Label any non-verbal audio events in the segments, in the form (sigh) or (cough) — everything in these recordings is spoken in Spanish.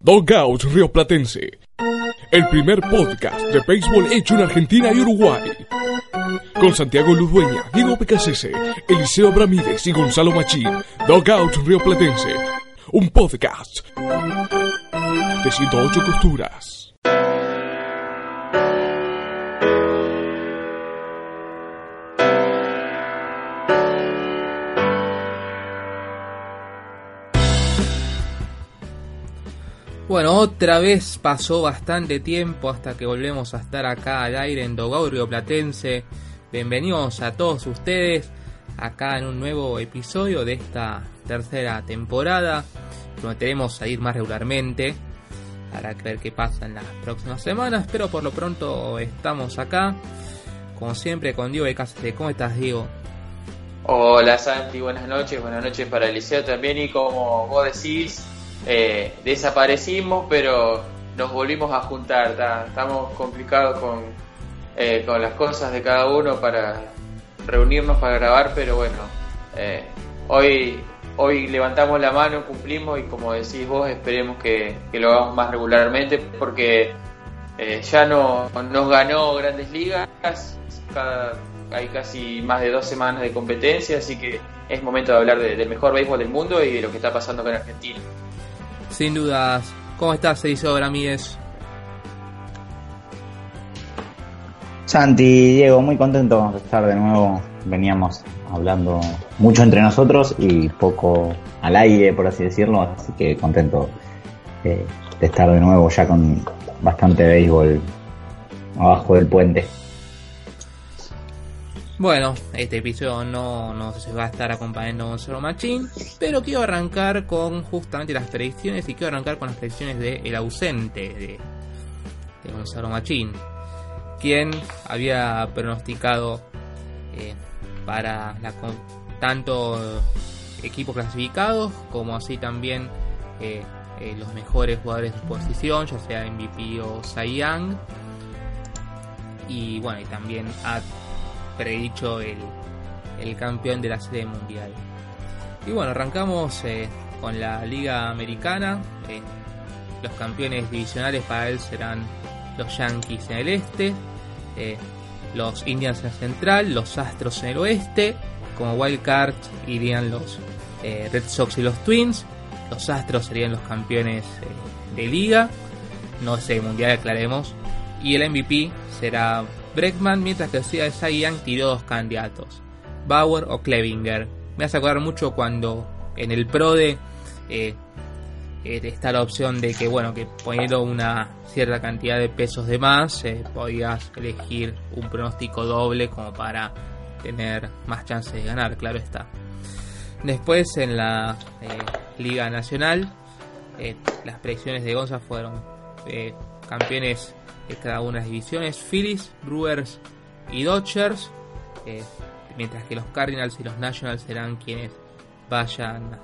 Dogout Río Platense. El primer podcast de béisbol hecho en Argentina y Uruguay. Con Santiago Ludueña, Diego Pecasese, Eliseo Bramírez y Gonzalo Machín. Dogout Río Platense. Un podcast de 108 costuras. Bueno, otra vez pasó bastante tiempo hasta que volvemos a estar acá al aire en Dogaurio Platense. Bienvenidos a todos ustedes acá en un nuevo episodio de esta tercera temporada. Prometeremos salir más regularmente para ver qué pasa en las próximas semanas, pero por lo pronto estamos acá, como siempre, con Diego de Cáceres. ¿Cómo estás, Diego? Hola Santi, buenas noches, buenas noches para Eliseo también y como vos decís, eh, desaparecimos, pero nos volvimos a juntar. estamos complicados con, eh, con las cosas de cada uno para reunirnos para grabar, pero bueno, eh, hoy, hoy levantamos la mano, cumplimos y como decís vos, esperemos que, lo hagamos más regularmente porque ya no, nos ganó grandes ligas, hay casi más de dos semanas de competencia, así que es momento de hablar del mejor béisbol del mundo y de lo que está pasando con Argentina. Sin dudas. ¿Cómo estás, Eliseo Ramírez? Santi, Diego, muy contento de estar de nuevo. Veníamos hablando mucho entre nosotros y poco al aire, por así decirlo, así que contento eh, de estar de nuevo ya con bastante béisbol abajo del puente. Bueno, este episodio no, no se va a estar acompañando Gonzalo Machín, pero quiero arrancar con justamente las predicciones y quiero arrancar con las predicciones de El ausente de, Gonzalo Machín, quien había pronosticado eh, para la, tanto equipos clasificados como así también eh, eh, los mejores jugadores de posición, ya sea MVP o Cy Young. Y bueno, y también a predicho el, el campeón de la serie mundial. Y bueno, arrancamos eh, con la Liga Americana. Eh, los campeones divisionales para él serán los Yankees en el este, eh, los Indians en el central, los Astros en el oeste. Como wild card irían los Red Sox y los Twins. Los Astros serían los campeones de liga. No sé, mundial aclaremos. Y el MVP será Breckman, mientras que hacía Young tiró dos candidatos, Bauer o Klebinger. Me hace acordar mucho cuando en el PRODE eh, eh, está la opción de que, bueno, que poniendo una cierta cantidad de pesos de más, eh, podías elegir un pronóstico doble como para tener más chances de ganar, claro está. Después en la Liga Nacional, las predicciones de Gonza fueron campeones de cada una de las divisiones, Phillies, Brewers y Dodgers, eh, mientras que los Cardinals y los Nationals serán quienes vayan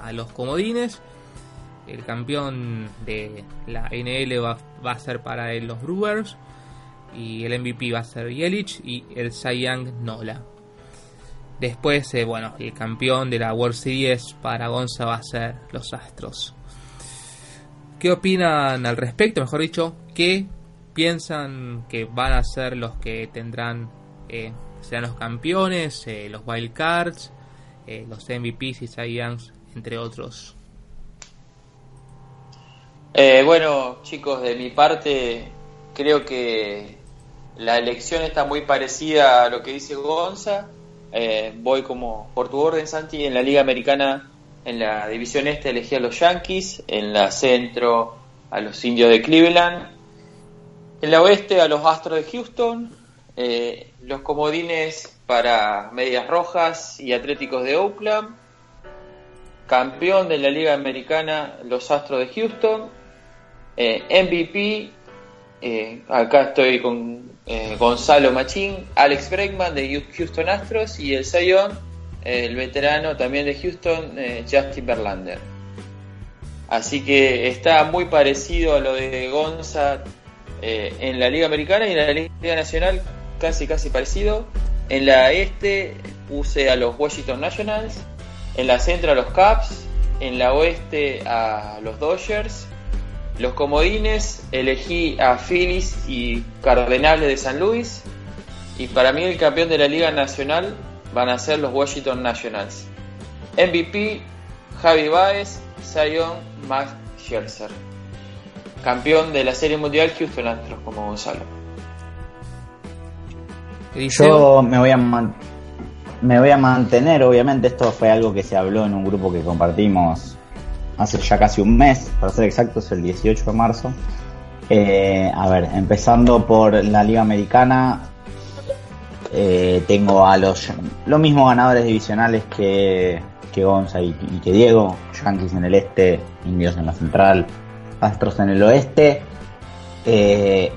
a, los comodines. El campeón de la NL va, a ser para él los Brewers y el MVP va a ser Yelich y el Cy Young Nola. Después, eh, bueno, el campeón de la World Series para Gonza va a ser los Astros. ¿Qué opinan al respecto? Mejor dicho, ¿qué piensan que van a ser los que tendrán, eh, serán los campeones, eh, los wild cards, eh, los MVPs y Cy entre otros. bueno, chicos, de mi parte, creo que la elección está muy parecida a lo que dice Gonza. voy como por tu orden, Santi, en la Liga Americana, en la división este elegí a los Yankees, en la centro a los Indios de Cleveland, en la oeste a los Astros de Houston, eh, los comodines para Medias Rojas y Atléticos de Oakland, campeón de la Liga Americana los Astros de Houston, MVP, acá estoy con Gonzalo Machín, Alex Bregman de Houston Astros y el Zion, el veterano también de Houston, Justin Verlander. Así que está muy parecido a lo de Gonza en la Liga Americana y en la Liga Nacional, casi casi parecido. En la este puse a los Washington Nationals, en la centro a los Caps, en la oeste a los Dodgers, los comodines elegí a Phillies y Cardenales de San Luis y para mí el campeón de la Liga Nacional van a ser los Washington Nationals. MVP Javi Baez, Zion, Max Scherzer. Campeón de la Serie Mundial Houston Astros como Gonzalo. Yo me voy a me voy a mantener, obviamente esto fue algo que se habló en un grupo que compartimos hace ya casi un mes, para ser exactos, el 18 de marzo. Eh, a ver, empezando por la Liga Americana, eh, tengo a los, los mismos ganadores divisionales que, que Gonza y, que Diego, Yankees en el este, Indios en la central, Astros en el oeste. Eh,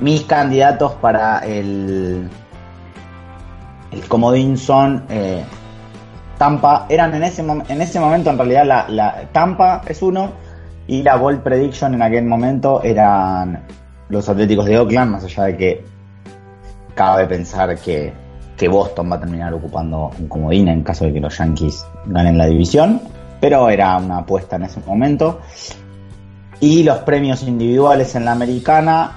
mis candidatos para el, el comodín son eh, Tampa. Eran en ese, en ese momento, en realidad, la, la, Tampa es uno. Y la Bold Prediction en aquel momento eran los Atléticos de Oakland, más allá de que cabe pensar que, que Boston va a terminar ocupando un comodín en caso de que los Yankees ganen la división. Pero era una apuesta en ese momento. Y los premios individuales en la americana,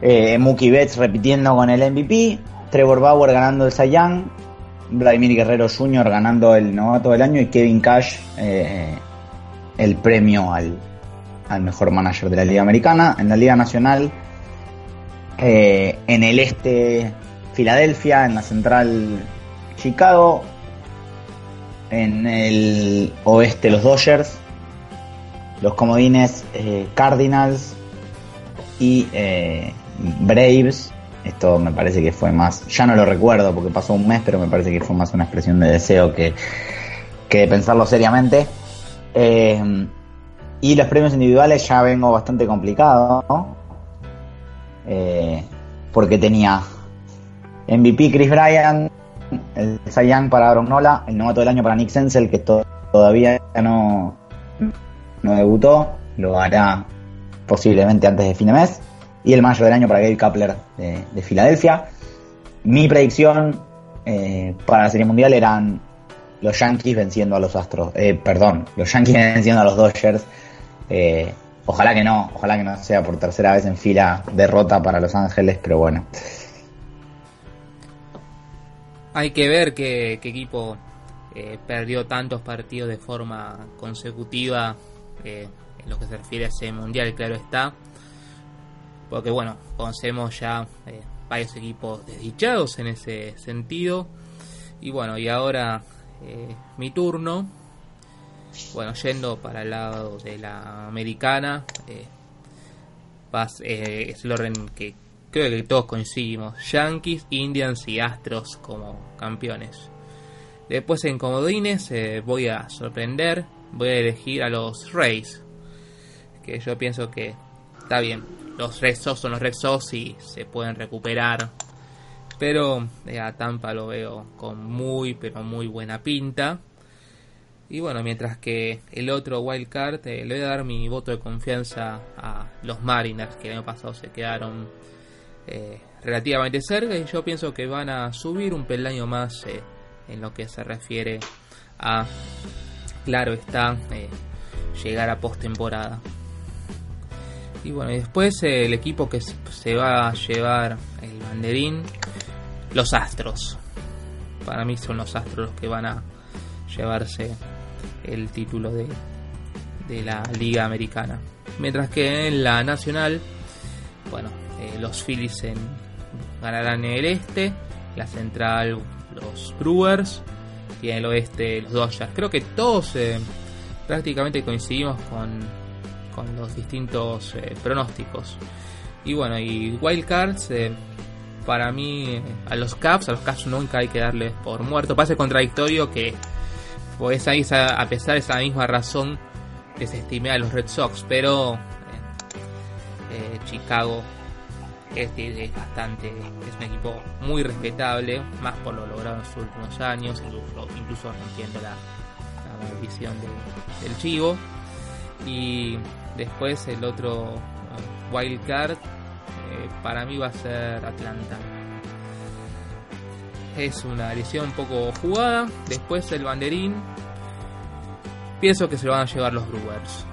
eh, Mookie Betts repitiendo con el MVP, Trevor Bauer ganando el Cy Young, Vladimir Guerrero Jr. ganando el novato del año y Kevin Cash eh, el premio al, mejor manager de la Liga Americana. En la Liga Nacional, eh, en el este Filadelfia, en la central Chicago, en el oeste los Dodgers, los comodines eh, Cardinals y Braves esto me parece que fue más, ya no lo recuerdo porque pasó un mes, pero me parece que fue más una expresión de deseo que, que de pensarlo seriamente. Eh, y los premios individuales ya vengo bastante complicado, eh, porque tenía MVP Chris Bryan, el Cy para Aaron Nola, el novato del año para Nick Sensel, que todavía no, no debutó, lo hará posiblemente antes de fin de mes y el mayo del año para Gabe Kapler de, Filadelfia. Mi predicción eh, para la Serie Mundial eran los Yankees venciendo a los Astros. Eh, perdón, los Yankees (laughs) venciendo a los Dodgers. Eh, ojalá que no, ojalá que no sea por tercera vez en fila derrota para Los Ángeles, pero bueno. Hay que ver qué, equipo perdió tantos partidos de forma consecutiva en lo que se refiere a ese mundial, claro está porque bueno, conocemos ya eh, varios equipos desdichados en ese sentido. Y bueno, y ahora eh, mi turno. Bueno, yendo para el lado de la americana, eh, es el orden que creo que todos coincidimos. Yankees, Indians y Astros como campeones. Después en comodines voy a sorprender, voy a elegir a los Rays, que yo pienso que está bien, los Red son los Red y se pueden recuperar. Pero eh, a Tampa lo veo con muy, pero muy buena pinta. Y bueno, mientras que el otro wild card eh, le voy a dar mi voto de confianza a los Mariners que el año pasado se quedaron eh, relativamente cerca y yo pienso que van a subir un peldaño más en lo que se refiere a, claro está, llegar a postemporada. Y bueno, y después eh, el equipo que se va a llevar el banderín, los Astros. Para mí son los Astros los que van a llevarse el título de, de la Liga Americana. Mientras que en la Nacional, bueno, eh, los Phillies en, ganarán el este, la Central los Brewers y en el oeste los Dodgers. Creo que todos eh, prácticamente coincidimos con con los distintos eh, pronósticos. Y bueno, y Wildcards, para mí, a los Caps, a los Caps nunca hay que darles por muerto. Parece contradictorio que, pues ahí, a pesar de esa misma razón desestimé a los Red Sox, pero Chicago es, es, bastante, es un equipo muy respetable, más por lo logrado en sus últimos años, incluso, rompiendo la, la maldición del Chivo. Y después el otro wild card para mí va a ser Atlanta. Es una lesión un poco jugada. Después el banderín. Pienso que se lo van a llevar los Brewers.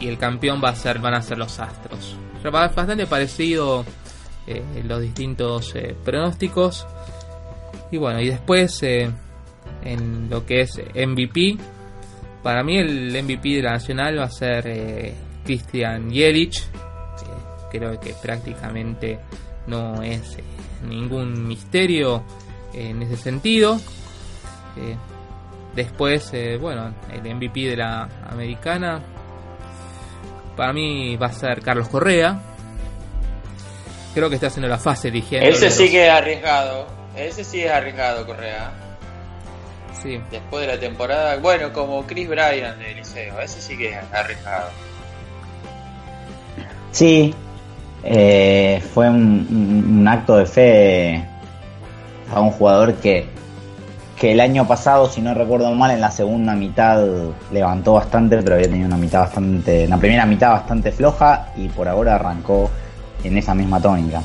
Y el campeón va a ser, van a ser los Astros. Bastante parecido eh, los distintos eh, pronósticos. Y bueno, y después eh, en lo que es MVP. Para mí el MVP de la Nacional va a ser Christian Yelich creo que prácticamente no es ningún misterio en ese sentido. Después, bueno, el MVP de la americana para mí va a ser Carlos Correa. Creo que está haciendo la fase dirigiendo. Ese sí que es arriesgado. Ese sí es arriesgado, Correa. Sí. Después de la temporada, bueno, como Chris Bryan de Liceo, ese sí que es arriesgado. Sí, eh, fue un, un, acto de fe a un jugador que, que el año pasado, si no recuerdo mal, en la segunda mitad levantó bastante, pero había tenido una mitad bastante, la primera mitad bastante floja y por ahora arrancó en esa misma tónica.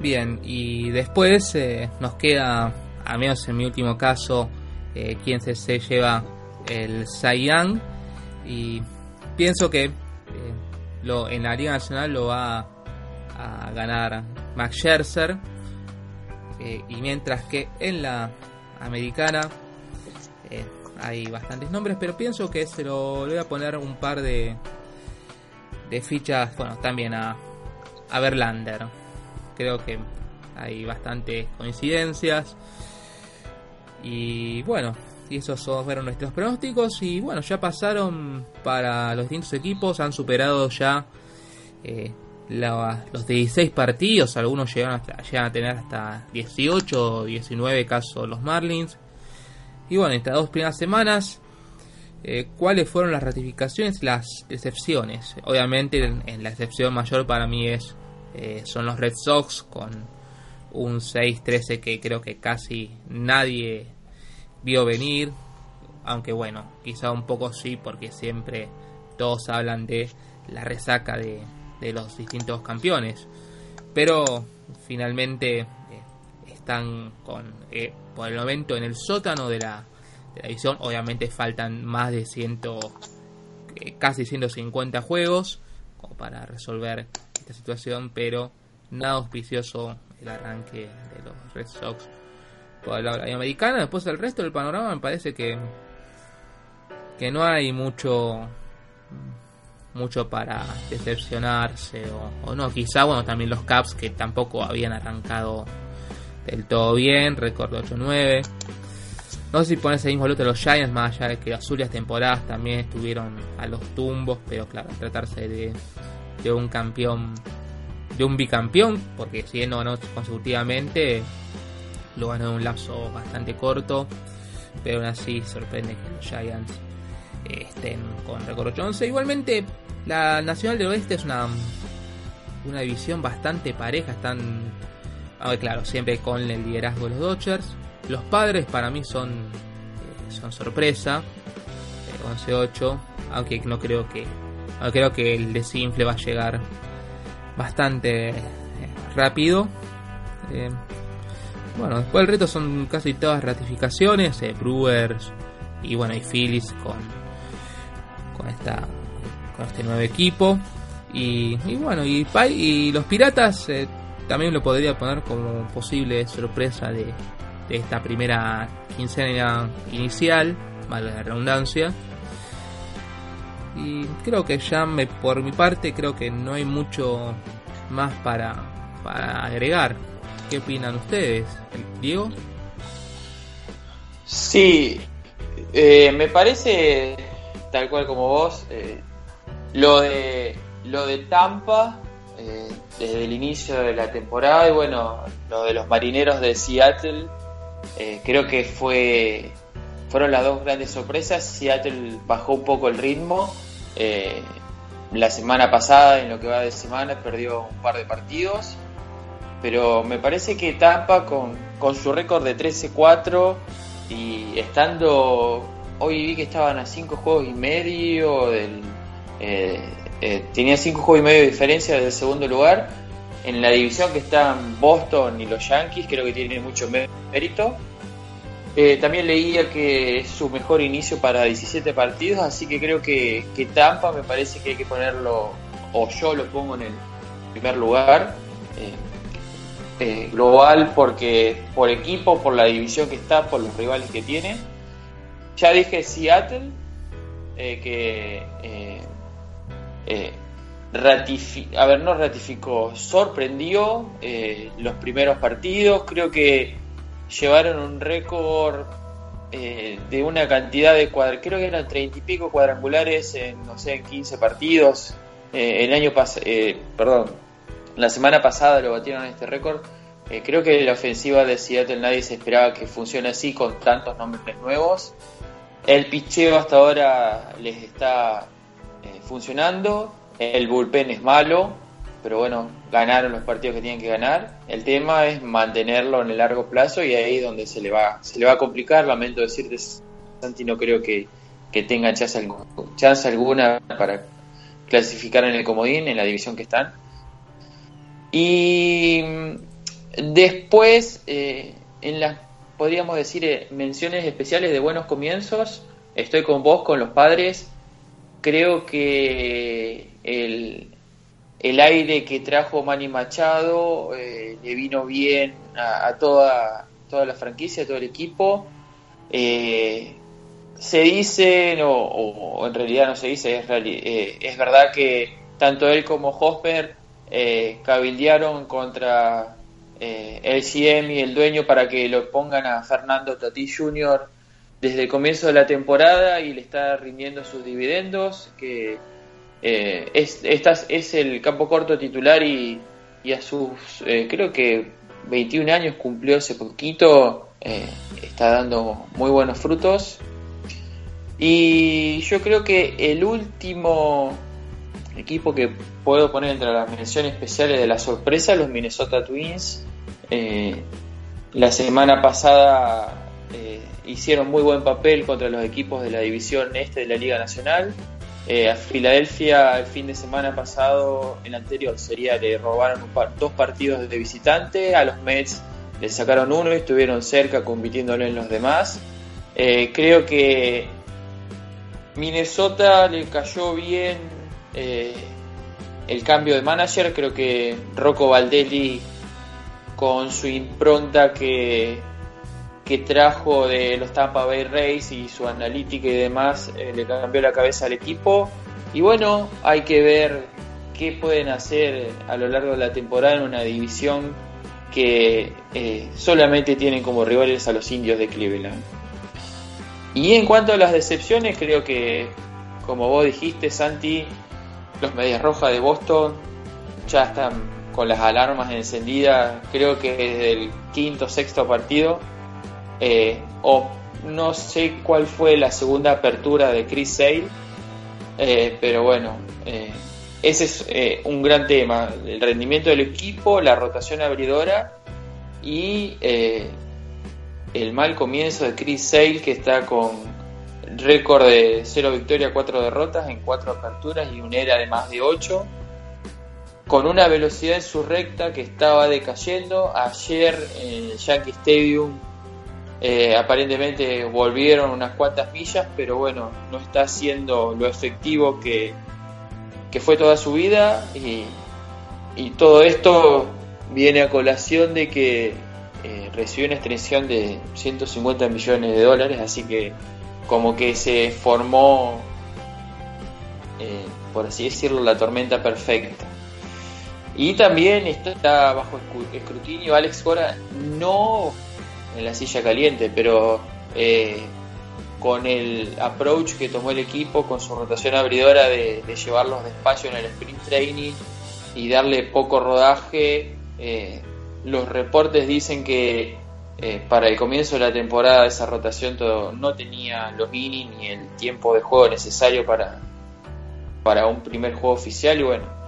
Bien, y después eh, nos queda, a menos en mi último caso, eh, quien se, se lleva el Young y pienso que lo, en la Liga Nacional lo va a ganar Max Scherzer. Eh, y mientras que en la Americana eh, hay bastantes nombres, pero pienso que se lo, voy a poner un par de, de fichas, bueno, también a, a Verlander. Creo que hay bastantes coincidencias. Y bueno, y esos fueron nuestros pronósticos. Y bueno, ya pasaron para los distintos equipos. Han superado ya eh, la, los 16 partidos. Algunos llegan, hasta, llegan a tener hasta 18 o 19 casos los Marlins. Y bueno, estas dos primeras semanas, eh, ¿cuáles fueron las ratificaciones? Las excepciones. Obviamente, en, la excepción mayor para mí es eh, son los Red Sox con un 6-13 que creo que casi nadie vio venir, aunque bueno, quizá un poco sí, porque siempre todos hablan de la resaca de, de los distintos campeones, pero finalmente eh, están con eh, por el momento en el sótano de la, de la división, obviamente faltan más de ciento, eh, casi 150 juegos como para resolver esta situación, pero nada auspicioso el arranque de los Red Sox por la americana. Después el resto del panorama me parece que que no hay mucho mucho para decepcionarse o, no. Quizá, bueno, también los Caps que tampoco habían arrancado del todo bien, récord 8-9. No sé si pones el mismo lote los Giants, más allá de que las últimas temporadas también estuvieron a los tumbos, pero claro, tratarse de, de un campeón, de un bicampeón, porque si no ganó consecutivamente, lo ganó en un lapso bastante corto, pero aún así sorprende que los Giants eh, estén con récord 11. Igualmente, la Nacional del Oeste es una, una división bastante pareja, están, claro, siempre con el liderazgo de los Dodgers. Los padres para mí son, eh, son sorpresa, 11-8, aunque no creo que, aunque creo que el desinfle va a llegar bastante eh, rápido. Bueno, después el reto son casi todas ratificaciones, eh, Brewers y bueno, y Phillies con, con esta con este nuevo equipo. Y, bueno, y, los Piratas eh, también lo podría poner como posible sorpresa de, de esta primera quincena inicial, vale la redundancia. Y creo que ya me, por mi parte creo que no hay mucho más para, para agregar. ¿Qué opinan ustedes? Diego. Sí, eh, me parece tal cual como vos. Eh, lo de lo de Tampa eh, desde el inicio de la temporada y bueno, lo de los marineros de Seattle creo que fue fueron las dos grandes sorpresas. Seattle bajó un poco el ritmo. Eh, la semana pasada, en lo que va de semana, perdió un par de partidos. Pero me parece que Tampa, con, con su récord de 13-4 y estando. Hoy vi que estaban a 5 juegos y medio del. Eh, eh, tenía 5 juegos y medio de diferencia del segundo lugar. En la división que están Boston y los Yankees, creo que tiene mucho mérito. Eh, también leía que es su mejor inicio para 17 partidos, así que creo que, que, Tampa me parece que hay que ponerlo, o yo lo pongo en el primer lugar, eh, global, porque por equipo, por la división que está, por los rivales que tiene. Ya dije Seattle, que a ver, no ratificó, sorprendió los primeros partidos, creo que llevaron un récord eh, de una cantidad de cuadrangulares, creo que eran treinta y pico cuadrangulares en, no sé, en 15 partidos. Eh, el año pasado, eh, perdón, la semana pasada lo batieron este récord. creo que la ofensiva de Seattle nadie se esperaba que funcione así con tantos nombres nuevos. El picheo hasta ahora les está funcionando. El bullpen es malo pero bueno, ganaron los partidos que tienen que ganar. El tema es mantenerlo en el largo plazo y ahí es donde se le va, se le va a complicar. Lamento decirte, Santi, no creo que, tenga chance, chance alguna para clasificar en el comodín, en la división que están. Y después, eh, en las, podríamos decir, eh, menciones especiales de buenos comienzos, estoy con vos, con los padres. Creo que el, el aire que trajo Manny Machado eh, le vino bien a, toda, toda la franquicia, a todo el equipo. Eh, se dice, o, en realidad no se dice, es, es verdad que tanto él como Hosper cabildearon contra el CM y el dueño para que lo pongan a Fernando Tati Jr. desde el comienzo de la temporada y le está rindiendo sus dividendos, que eh, es, el campo corto titular y, a sus, eh, creo que 21 años cumplió hace poquito, eh, está dando muy buenos frutos. Y yo creo que el último equipo que puedo poner entre las menciones especiales de la sorpresa, los Minnesota Twins, la semana pasada hicieron muy buen papel contra los equipos de la división este de la Liga Nacional. Eh, a Filadelfia el fin de semana pasado, el anterior sería, le robaron dos partidos de visitante, a los Mets le sacaron uno y estuvieron cerca compitiéndole en los demás. Eh, creo que Minnesota le cayó bien eh, el cambio de manager, creo que Rocco Valdelli con su impronta que que trajo de los Tampa Bay Rays y su analítica y demás eh, le cambió la cabeza al equipo. Y bueno, hay que ver qué pueden hacer a lo largo de la temporada en una división que eh, solamente tienen como rivales a los indios de Cleveland. Y en cuanto a las decepciones, creo que, como vos dijiste, Santi, los Medias Rojas de Boston ya están con las alarmas encendidas, creo que desde el quinto sexto partido eh, o no sé cuál fue la segunda apertura de Chris Sale, eh, pero bueno, eh, ese es un gran tema, el rendimiento del equipo, la rotación abridora y el mal comienzo de Chris Sale que está con récord de 0 victorias, 4 derrotas en 4 aperturas y una era de más de 8 con una velocidad en su recta que estaba decayendo. Ayer en el Yankee Stadium eh, aparentemente volvieron unas cuantas millas, pero bueno, no está siendo lo efectivo que, fue toda su vida y, todo esto viene a colación de que eh, recibió una extensión de 150 millones de dólares, así que como que se formó, eh, por así decirlo, la tormenta perfecta. Y también está bajo escrutinio Alex Cora, no en la silla caliente, pero eh, con el approach que tomó el equipo, con su rotación abridora de, llevarlos despacio en el sprint training y darle poco rodaje, eh, los reportes dicen que eh, para el comienzo de la temporada esa rotación todo, no tenía los innings ni el tiempo de juego necesario para, para un primer juego oficial y bueno,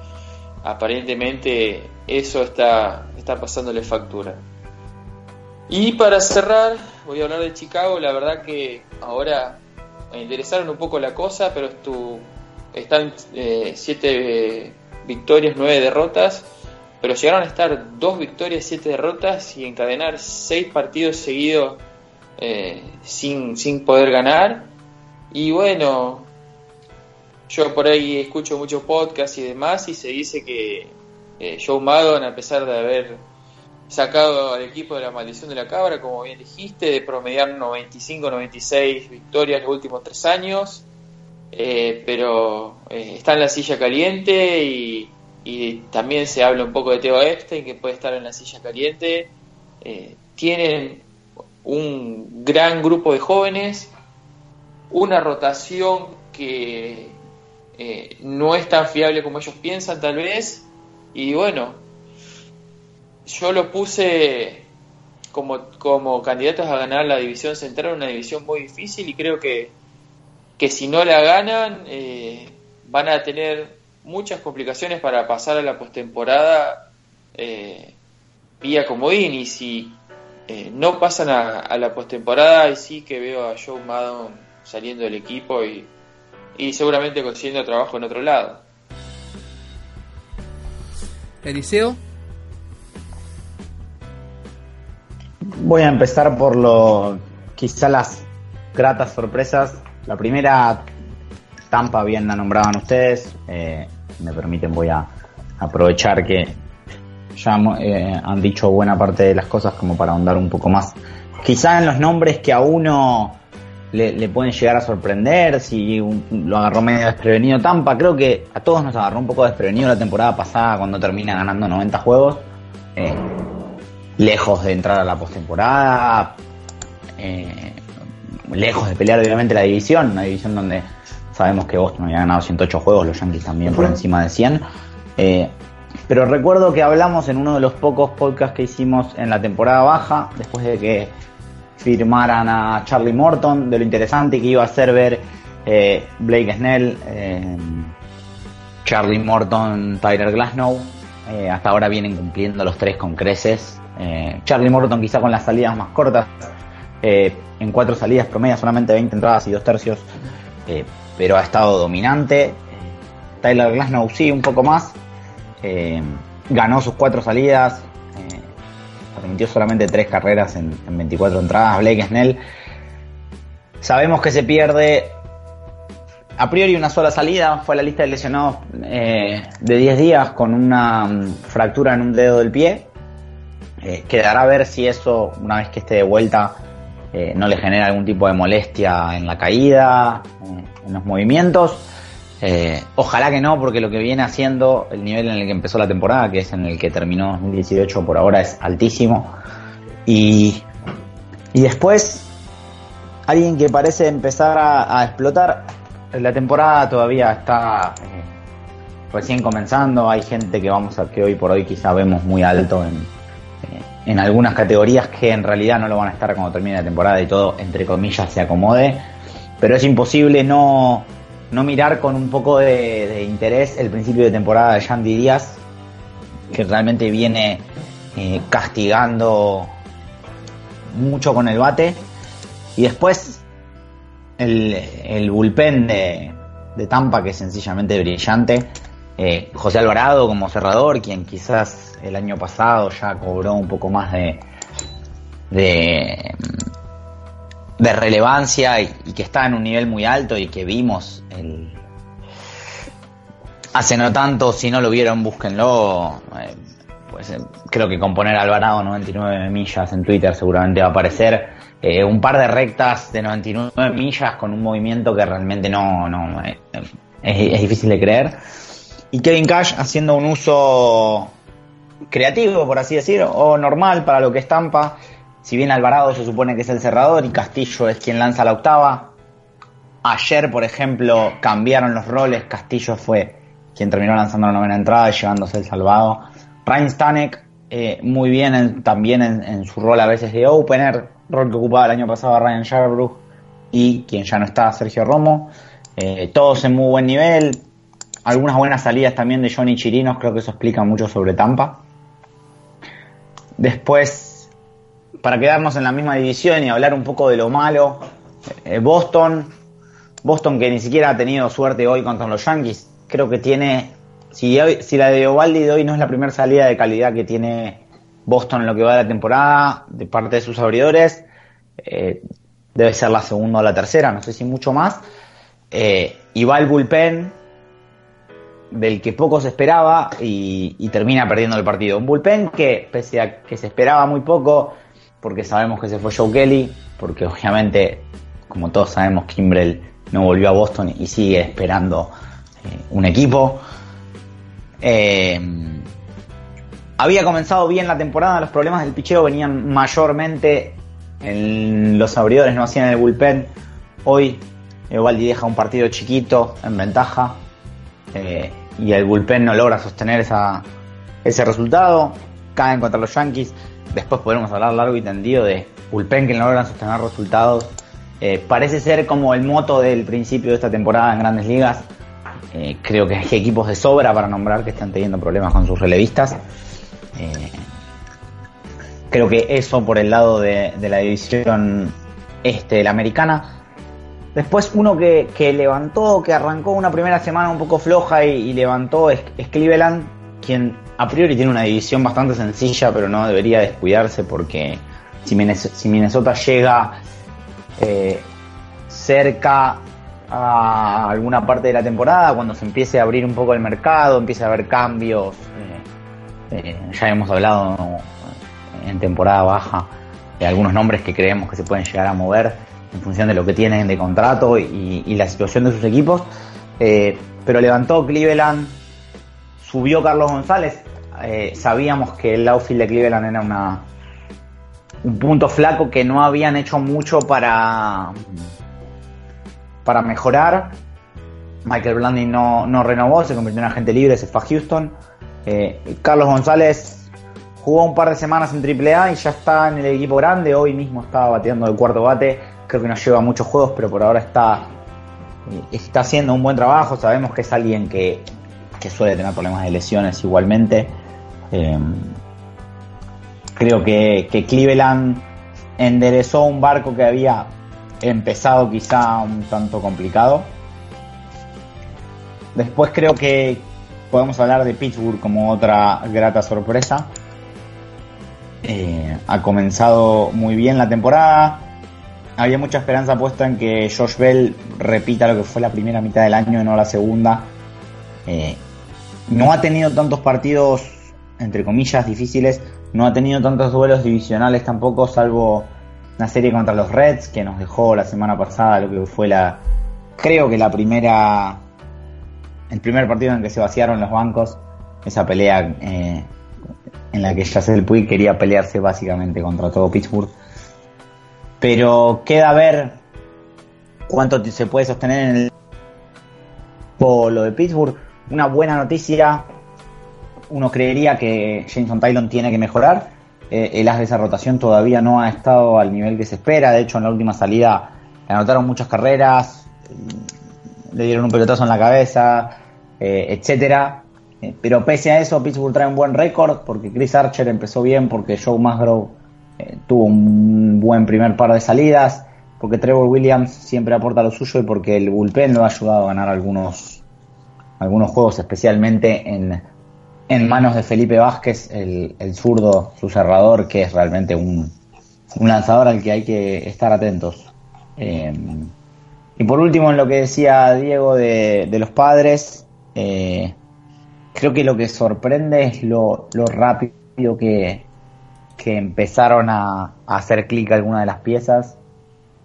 aparentemente eso está, está pasándole factura. Y para cerrar, voy a hablar de Chicago, la verdad que ahora me interesaron un poco la cosa, pero están eh, siete victorias, nueve derrotas, pero llegaron a estar dos victorias, siete derrotas y encadenar seis partidos seguidos eh, sin, sin poder ganar. Y bueno, yo por ahí escucho muchos podcasts y demás y se dice que eh, Joe Maddon, a pesar de haber sacado al equipo de la maldición de la cabra, como bien dijiste, de promediar 95-96 victorias los últimos tres años, eh, pero eh, está en la silla caliente y, también se habla un poco de Teo Epstein, que puede estar en la silla caliente. tienen un gran grupo de jóvenes, una rotación que eh, no es tan fiable como ellos piensan tal vez. Y bueno, yo lo puse como, como candidatos a ganar la división central, una división muy difícil y creo que, que si no la ganan eh, van a tener muchas complicaciones para pasar a la postemporada eh, vía comodín y si eh, no pasan a, la postemporada y sí que veo a Joe Maddon saliendo del equipo y y seguramente consiguiendo trabajo en otro lado. Eliseo. Voy a empezar por lo quizá las gratas sorpresas. La primera, Tampa, bien la nombraban ustedes. Eh, me permiten, voy a aprovechar que ya eh, han dicho buena parte de las cosas como para ahondar un poco más. Quizá en los nombres que a uno le, pueden llegar a sorprender, si lo agarró medio desprevenido Tampa, creo que a todos nos agarró un poco desprevenido la temporada pasada cuando termina ganando 90 juegos, eh, lejos de entrar a la postemporada, eh, lejos de pelear obviamente la división, una división donde sabemos que Boston había ganado 108 juegos, los Yankees también por encima de 100. Eh, pero recuerdo que hablamos en uno de los pocos podcasts que hicimos en la temporada baja, después de que firmaran a Charlie Morton, de lo interesante que iba a ser ver eh, Blake Snell, eh, Charlie Morton, Tyler Glasnow. Eh, hasta ahora vienen cumpliendo los tres con creces. Charlie Morton quizá con las salidas más cortas. en cuatro salidas promedia solamente 20 entradas y dos tercios. pero ha estado dominante. Tyler Glasnow sí, un poco más. ganó sus cuatro salidas, permitió solamente tres carreras en, 24 entradas. Blake Snell. Sabemos que se pierde a priori una sola salida. Fue la lista de lesionados eh, de 10 días con una mm, fractura en un dedo del pie. Eh, quedará a ver si eso, una vez que esté de vuelta, eh, no le genera algún tipo de molestia en la caída, en los movimientos. Eh, ojalá que no, porque lo que viene haciendo, el nivel en el que empezó la temporada, que es en el que terminó 2018 por ahora, es altísimo. Y, y después, alguien que parece empezar a, explotar, la temporada todavía está eh, recién comenzando, hay gente que vamos a que hoy por hoy quizá vemos muy alto en, eh, en algunas categorías que en realidad no lo van a estar cuando termine la temporada y todo, entre comillas, se acomode. Pero es imposible no, no mirar con un poco de, interés el principio de temporada de Yandy Díaz, que realmente viene eh, castigando mucho con el bate. Y después el, el bullpen de, Tampa, que es sencillamente brillante. Eh, José Alvarado como cerrador, quien quizás el año pasado ya cobró un poco más de, de de relevancia y, que está en un nivel muy alto y que vimos el... hace no tanto, si no lo vieron, búsquenlo. Eh, pues eh, creo que con poner Alvarado 99 millas en Twitter seguramente va a aparecer. Eh, un par de rectas de 99 millas con un movimiento que realmente no, no es, es difícil de creer. Y Kevin Cash haciendo un uso creativo, por así decir, o normal para lo que estampa si bien Alvarado se supone que es el cerrador y Castillo es quien lanza la octava, ayer, por ejemplo, cambiaron los roles. Castillo fue quien terminó lanzando la novena entrada y llevándose el salvado. Ryan Stanek eh, muy bien también en, su rol a veces de opener, rol que ocupaba el año pasado Ryan Sherbrooke y quien ya no está, Sergio Romo. Eh, todos en muy buen nivel, algunas buenas salidas también de Johnny Chirinos, creo que eso explica mucho sobre Tampa. Después, para quedarnos en la misma división y hablar un poco de lo malo, eh, Boston, Boston que ni siquiera ha tenido suerte hoy contra los Yankees, creo que tiene, si, la de Ovaldi de hoy no es la primera salida de calidad que tiene Boston en lo que va de la temporada, de parte de sus abridores, eh, debe ser la segunda o la tercera, no sé si mucho más. Eh, y va el bullpen del que poco se esperaba y, termina perdiendo el partido. Un bullpen que, pese a que se esperaba muy poco, porque sabemos que se fue Joe Kelly, porque obviamente, como todos sabemos, Kimbrell no volvió a Boston y sigue esperando eh, un equipo. Eh, había comenzado bien la temporada, los problemas del picheo venían mayormente en los abridores, no hacían el bullpen. Hoy Evaldi deja un partido chiquito en ventaja. Eh, y el bullpen no logra sostener ese resultado, caen contra los Yankees, después podremos hablar largo y tendido de bullpen que no logran sostener resultados. Eh, parece ser como el moto del principio de esta temporada en grandes ligas. Eh, creo que hay equipos de sobra para nombrar que están teniendo problemas con sus relevistas. Eh, creo que eso por el lado de, la división este la americana. Después uno que, levantó, que arrancó una primera semana un poco floja y, levantó es, Cleveland, quien a priori tiene una división bastante sencilla, pero no debería descuidarse porque si Minnesota, llega eh, cerca a alguna parte de la temporada, cuando se empiece a abrir un poco el mercado, empiece a haber cambios, eh, eh, ya hemos hablado en temporada baja de algunos nombres que creemos que se pueden llegar a mover en función de lo que tienen de contrato y, la situación de sus equipos. Pero levantó Cleveland, subió Carlos González. Eh, sabíamos que el outfield de Cleveland era un punto flaco que no habían hecho mucho para para mejorar. Michael Blanding no, no renovó, se convirtió en agente libre, se fue a Houston. Eh, Carlos González jugó un par de semanas en AAA y ya está en el equipo grande. Hoy mismo estaba bateando el cuarto bate creo que no lleva muchos juegos, pero por ahora está, está haciendo un buen trabajo. Sabemos que es alguien que, suele tener problemas de lesiones igualmente. Eh, creo que, Cleveland enderezó un barco que había empezado quizá un tanto complicado. Después creo que podemos hablar de Pittsburgh como otra grata sorpresa. Eh, ha comenzado muy bien la temporada había mucha esperanza puesta en que Josh Bell repita lo que fue la primera mitad del año y no la segunda. Eh, no ha tenido tantos partidos, entre comillas, difíciles. No ha tenido tantos duelos divisionales tampoco, salvo una serie contra los Reds que nos dejó la semana pasada lo que fue la, creo que la primera, el primer partido en que se vaciaron los bancos. Esa pelea eh, en la que Yacel Puig quería pelearse básicamente contra todo Pittsburgh pero queda ver cuánto se puede sostener en el lo de Pittsburgh. Una buena noticia, uno creería que Jameson Tylon tiene que mejorar. Eh, el as de esa rotación todavía no ha estado al nivel que se espera. De hecho, en la última salida le anotaron muchas carreras, le dieron un pelotazo en la cabeza, eh, etcétera. Eh, pero pese a eso, Pittsburgh trae un buen récord porque Chris Archer empezó bien, porque Joe Musgrove eh, tuvo un buen primer par de salidas, porque Trevor Williams siempre aporta lo suyo y porque el bullpen lo ha ayudado a ganar algunos, algunos juegos, especialmente en, en manos de Felipe Vázquez, el, el zurdo, su cerrador, que es realmente un, un lanzador al que hay que estar atentos. Eh, y por último, en lo que decía Diego de, de los padres, eh, creo que lo que sorprende es lo, lo rápido que, que empezaron a, hacer clic algunas de las piezas.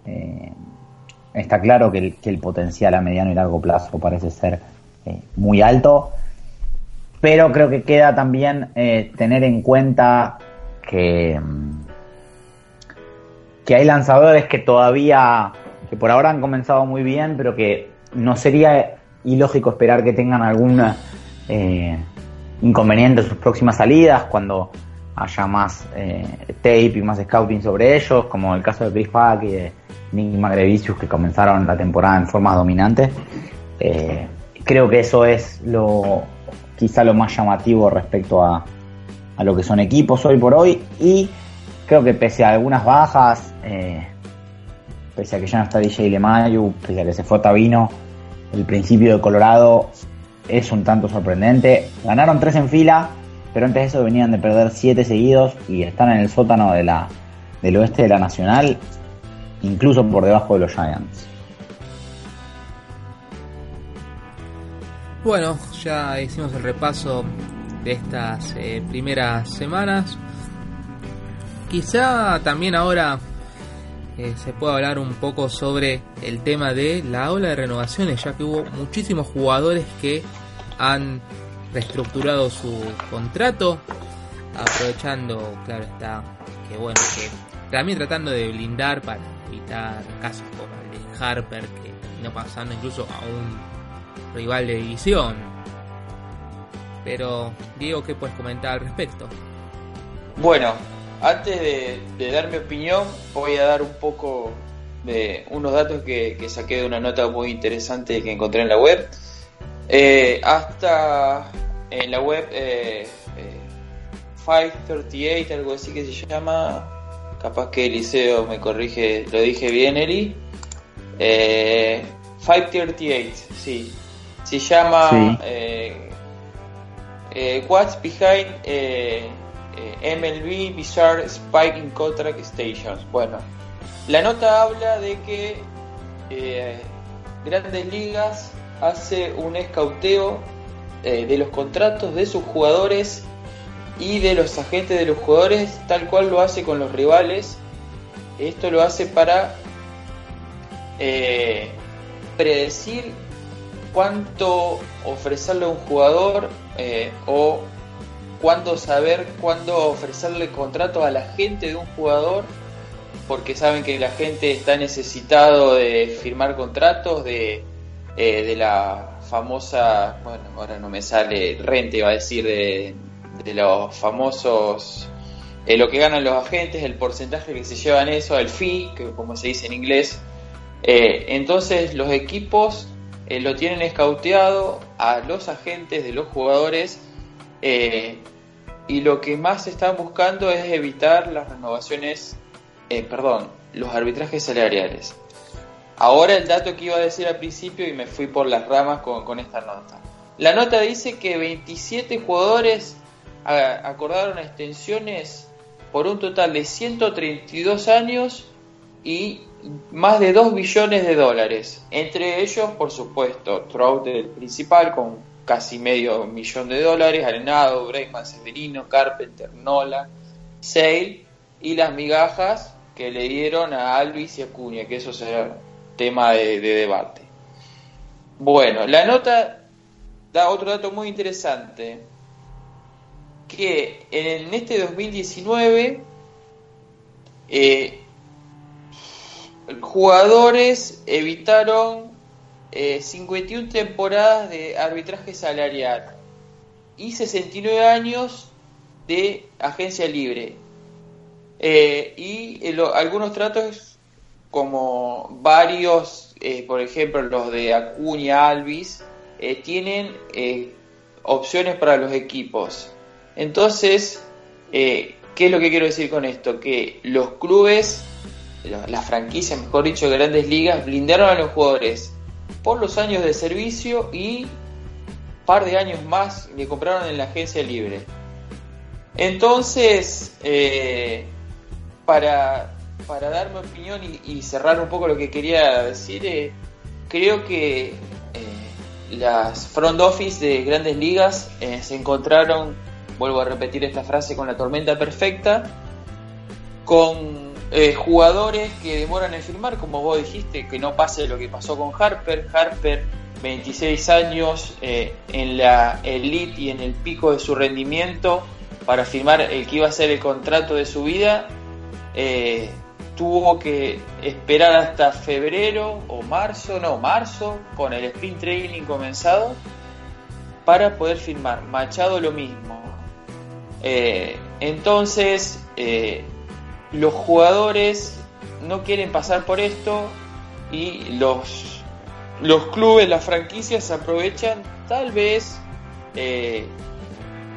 Eh, está claro que el, potencial a mediano y largo plazo parece ser eh, muy alto, pero creo que queda también eh, tener en cuenta que, mm, que hay lanzadores que todavía, que por ahora han comenzado muy bien, pero que no sería ilógico esperar que tengan algún inconveniente en sus próximas salidas cuando haya más eh, tape y más scouting sobre ellos, como el caso de Chris Pack y de Nick Magrevicius que comenzaron la temporada en forma dominante. Eh, creo que eso es lo quizá lo más llamativo respecto a, a, lo que son equipos hoy por hoy y creo que pese a algunas bajas, eh, pese a que ya no está DJ Lemayu, pese a que se fue Tabino, el principio de Colorado es un tanto sorprendente. Ganaron tres en fila, pero antes de eso venían de perder siete seguidos y están en el sótano de la, del oeste de la Nacional, incluso por debajo de los Giants. Bueno, ya hicimos el repaso de estas eh, primeras semanas. Quizá también ahora eh, se pueda hablar un poco sobre el tema de la ola de renovaciones, ya que hubo muchísimos jugadores que han reestructurado su contrato, aprovechando, claro está, que bueno, que también tratando de blindar para evitar casos como el de Harper, que terminó pasando incluso a un rival de división. Pero, Diego, ¿qué puedes comentar al respecto? Bueno, antes de, dar mi opinión, voy a dar un poco de unos datos que, saqué de una nota muy interesante que encontré en la web. Eh, hasta en la web eh, 538, eh, algo así que se llama. Capaz que Eliseo me corrige, lo dije bien, Eli. 538, eh, sí. Se llama What's Behind MLB Bizarre Spike in Contract Stations. Bueno, la nota habla de que Grandes Ligas hace un escauteo eh, de los contratos de sus jugadores y de los agentes de los jugadores, tal cual lo hace con los rivales. Esto lo hace para eh, predecir cuánto ofrecerle a un jugador eh, o cuándo saber cuándo ofrecerle contrato a la gente de un jugador porque saben que la gente está necesitado de firmar contratos de eh, de la famosa, bueno, ahora no me sale, rente, iba a decir, de, los famosos, eh, lo que ganan los agentes, el porcentaje que se llevan eso, el fee, que como se dice en inglés. Entonces los equipos lo tienen escauteado a los agentes de los jugadores y lo que más están buscando es evitar las renovaciones, perdón, los arbitrajes salariales. Ahora el dato que iba a decir al principio y me fui por las ramas con, esta nota. La nota dice que 27 jugadores acordaron extensiones por un total de 132 años y más de 2 billones de dólares. Entre ellos, por supuesto, Trout el principal con casi medio millón de dólares, Arenado, Bregman, Severino, Carpenter, Nola, Sale y las migajas que le dieron a Alvis y Acuña, que eso se tema de, debate. Bueno, la nota da otro dato muy interesante, que en este 2019 eh, jugadores evitaron 51 eh, temporadas de arbitraje salarial y 69 años de agencia libre. Eh, y algunos tratos como varios, eh, por ejemplo los de Acuña, Alvis, eh, tienen eh, opciones para los equipos. Entonces, ¿qué es lo que quiero decir con esto? Que los clubes, las franquicias, mejor dicho, de grandes ligas, blindaron a los jugadores por los años de servicio y par de años más le compraron en la agencia libre. Entonces, para para dar mi opinión y, cerrar un poco lo que quería decir, eh, creo que eh, las front office de grandes ligas eh, se encontraron, vuelvo a repetir esta frase, con la tormenta perfecta, con jugadores que demoran en firmar, como vos dijiste, que no pase lo que pasó con Harper. Harper, 26 años en la elite y en el pico de su rendimiento para firmar el que iba a ser el contrato de su vida. Eh, tuvo que esperar hasta febrero o marzo, no, marzo, con el sprint training comenzado, para poder firmar. Machado lo mismo. Eh, entonces, eh, los jugadores no quieren pasar por esto y los, los clubes, las franquicias aprovechan tal vez eh,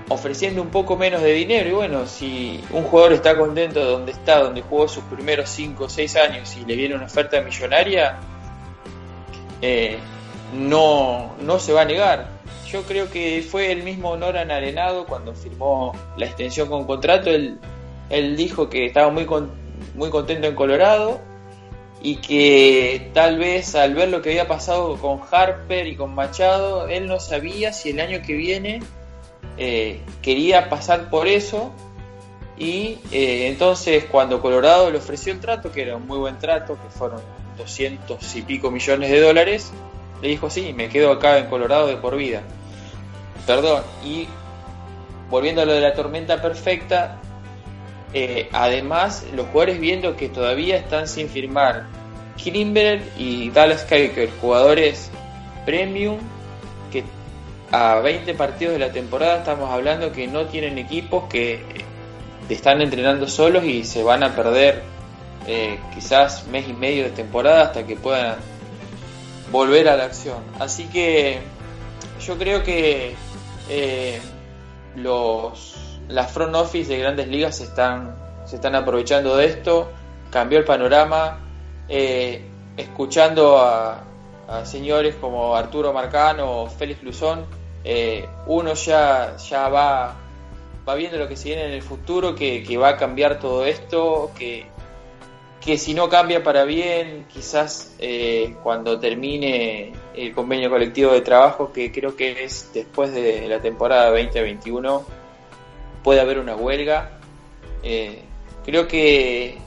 ofreciendo un poco menos de dinero. Y bueno, si un jugador está contento de donde está, donde jugó sus primeros 5 o 6 años y le viene una oferta millonaria, eh, no, no se va a negar. Yo creo que fue el mismo Noran Arenado cuando firmó la extensión con contrato. Él, él dijo que estaba muy, muy contento en Colorado y que tal vez al ver lo que había pasado con Harper y con Machado, él no sabía si el año que viene eh, quería pasar por eso y eh, entonces cuando Colorado le ofreció el trato, que era un muy buen trato, que fueron 200 y pico millones de dólares, le dijo sí, me quedo acá en Colorado de por vida. Perdón, y volviendo a lo de la tormenta perfecta, eh, además los jugadores viendo que todavía están sin firmar Klimber y Dallas Keuchel, jugadores premium que a 20 partidos de la temporada estamos hablando que no tienen equipos que están entrenando solos y se van a perder eh, quizás mes y medio de temporada hasta que puedan volver a la acción. Así que yo creo que eh, los las front office de grandes ligas se están se están aprovechando de esto. Cambió el panorama. Eh, escuchando a, señores como Arturo Marcano o Félix Luzón, uno ya, ya va, va viendo lo que se viene en el futuro, que, que va a cambiar todo esto, que que si no cambia para bien, quizás eh, cuando termine el convenio colectivo de trabajo, que creo que es después de la temporada 2021, puede haber una huelga. Eh, creo que